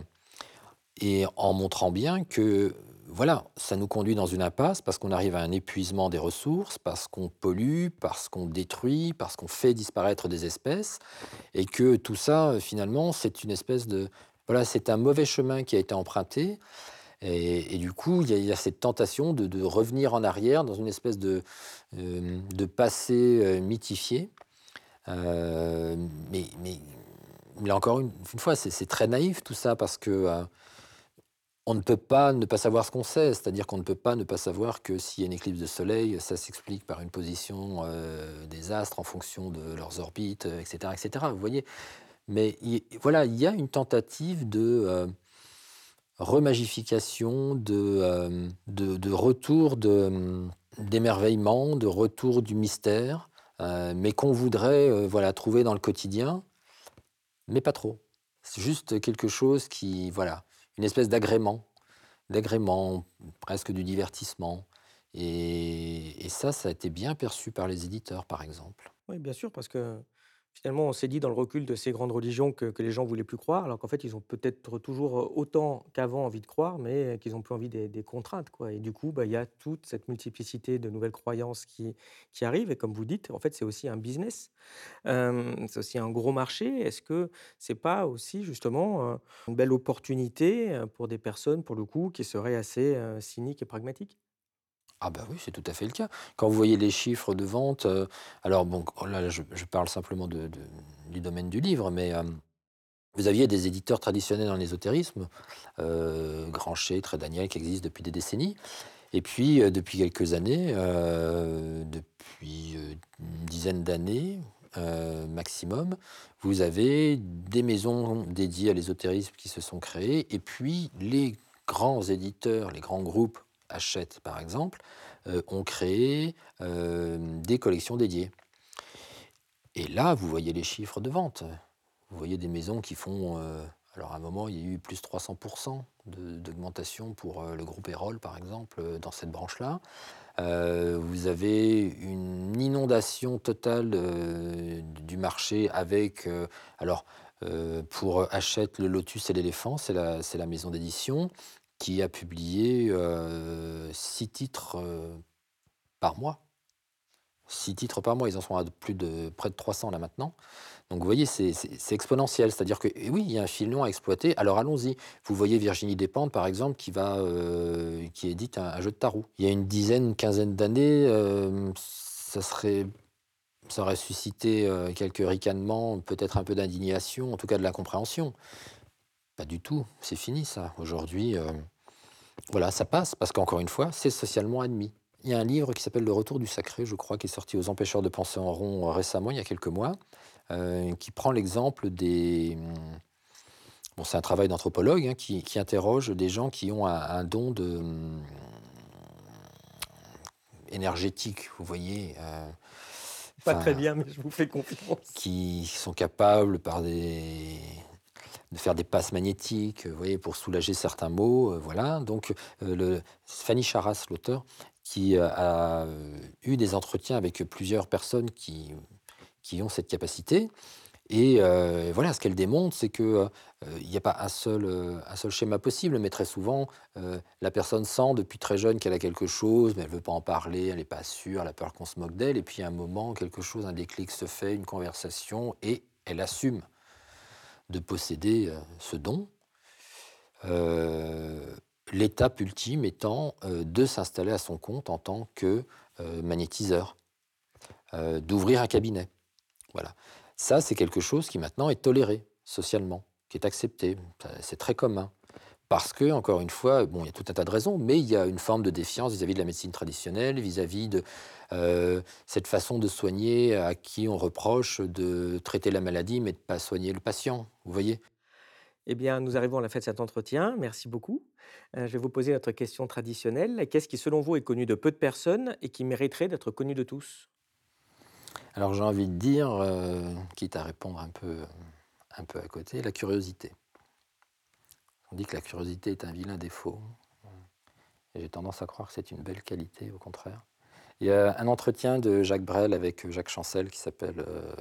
S2: et en montrant bien que, voilà, ça nous conduit dans une impasse parce qu'on arrive à un épuisement des ressources, parce qu'on pollue, parce qu'on détruit, parce qu'on fait disparaître des espèces et que tout ça, heu, finalement, c'est une espèce de voilà, c'est un mauvais chemin qui a été emprunté et du coup, il y a cette tentation de revenir en arrière dans une espèce de, hem, de passé, heu, mythifié. Mais mais mais encore une fois, c'est très naïf tout ça parce que, on ne peut pas ne pas savoir ce qu'on sait, c'est-à-dire qu'on ne peut pas ne pas savoir que s'il y a une éclipse de soleil, ça s'explique par une position, heu, des astres en fonction de leurs orbites, heu, et cetera, et cetera, vous voyez? Mais il voilà, il y a une tentative de, heu, remagification, de, de de retour de, d'émerveillement, de retour du mystère, mais qu'on voudrait, voilà, trouver dans le quotidien, mais pas trop. C'est juste quelque chose qui voilà, une espèce d'agrément. D'agrément, presque du divertissement et et ça, ça a été bien perçu par les éditeurs, par exemple.
S1: Oui, bien sûr, parce que finalement, on s'est dit dans le recul de ces grandes religions que, les gens voulaient plus croire, alors qu'en fait, ils ont peut-être toujours euh, autant qu'avant envie de croire, mais qu'ils ont plus envie des, contraintes. Et du coup, bah, il y a toute cette multiplicité de nouvelles croyances qui, qui arrivent. Et comme vous dites, en fait, c'est aussi un business, Euh, c'est aussi un gros marché. Est-ce que c'est pas aussi justement euh, une belle opportunité euh, pour des personnes, pour le coup, qui seraient assez euh, cyniques et pragmatiques?
S2: Ah bah oui, c'est tout à fait le cas. Quand vous voyez les chiffres de vente, heu, alors bon, oh là, je parle simplement du domaine du livre, mais, hem, vous aviez des éditeurs traditionnels dans l'ésotérisme, heu, Grancher, Trait Daniel, qui existent depuis des décennies et puis, heu, depuis quelques années, depuis, une dizaine d'années, maximum, vous avez des maisons dédiées à l'ésotérisme qui se sont créées et puis les grands éditeurs, les grands groupes, Hachette par exemple, heu, ont créé, hem, des collections dédiées et là, vous voyez les chiffres de vente. Vous voyez des maisons qui font, heu, alors à un moment, il y a eu plus de 300 de d'augmentation pour, le groupe Erol, par exemple, dans cette branche-là. Vous avez une inondation totale, du marché avec, alors, pour Hachette, le Lotus et l'éléphant, c'est la c'est la maison d'édition qui a publié, heu, 6 titres, heu, par mois. 6 titres par mois, ils en sont à plus de près de 300 là maintenant. Donc vous voyez, c'est exponentiel. C'est-à-dire que et oui, il y a un filon à exploiter, alors allons-y. Vous voyez Virginie Despentes, par exemple, qui va, heu, qui édite un un jeu de tarot. Il y a une dizaine, une quinzaine d'années, ça serait ça aurait suscité, quelques ricanements, peut-être un peu d'indignation, en tout cas de l'incompréhension. Pas du tout, c'est fini ça. Aujourd'hui, heu, voilà, ça passe parce qu'encore une fois, c'est socialement admis. Il y a un livre qui s'appelle Le Retour du Sacré, je crois, qui est sorti aux Empêcheurs de penser en rond, heu, récemment, il y a quelques mois, heu, qui prend l'exemple des, mmh, bon, c'est un travail d'anthropologue, hein, qui qui interroge des gens qui ont un un don de, mmh, énergétique, vous voyez?
S1: Pas très bien, mais je vous fais confiance.
S2: qui sont capables par des de faire des passes magnétiques, vous voyez, pour soulager certains maux, euh, voilà. Donc, euh, le, Fanny Charas, l'auteur, qui euh, a euh, eu des entretiens avec plusieurs personnes qui, qui ont cette capacité. Et euh, voilà, ce qu'elle démontre, c'est qu'il n'y a pas un seul, euh, un seul schéma possible, mais très souvent, euh, la personne sent depuis très jeune qu'elle a quelque chose, mais elle ne veut pas en parler, elle n'est pas sûre, elle a peur qu'on se moque d'elle. Et puis, à un moment, quelque chose, un déclic se fait, une conversation, et elle assume de posséder euh, ce don. Euh, L'étape ultime étant euh, de s'installer à son compte en tant que magnétiseur, d'ouvrir un cabinet. Voilà. Ça, c'est quelque chose qui maintenant est toléré socialement, qui est accepté. C'est très commun. Parce que, encore une fois, bon, il y a tout un tas de raisons, mais il y a une forme de défiance vis-à-vis de la médecine traditionnelle, vis-à-vis de euh, cette façon de soigner à qui on reproche de traiter la maladie, mais de ne pas soigner le patient. Vous voyez?
S1: Eh bien, nous arrivons à la fin de cet entretien. Merci beaucoup. Euh, je vais vous poser notre question traditionnelle. Qu'est-ce qui, selon vous, est connu de peu de personnes et qui mériterait d'être connu de tous?
S2: Alors j'ai envie de dire, euh, quitte à répondre un peu, un peu à côté, la curiosité. On dit que la curiosité est un vilain défaut. J'ai tendance à croire que c'est une belle qualité, au contraire. Il y a un entretien de Jacques Brel avec Jacques Chancel qui s'appelle, euh,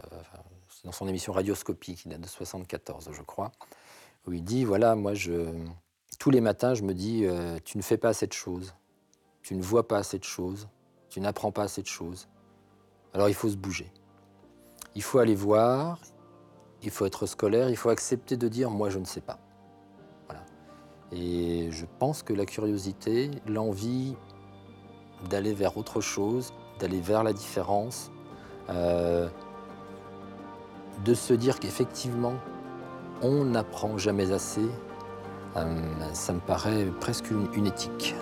S2: dans son émission Radioscopie, qui date de 74, je crois, où il dit, voilà, moi, je, tous les matins, je me dis, euh, tu ne fais pas assez de choses, tu ne vois pas assez de choses, tu n'apprends pas assez de choses. Alors il faut se bouger. Il faut aller voir, il faut être scolaire, il faut accepter de dire moi je ne sais pas. Et je pense que la curiosité, l'envie d'aller vers autre chose, d'aller vers la différence, euh, de se dire qu'effectivement on n'apprend jamais assez, euh, ça me paraît presque une éthique.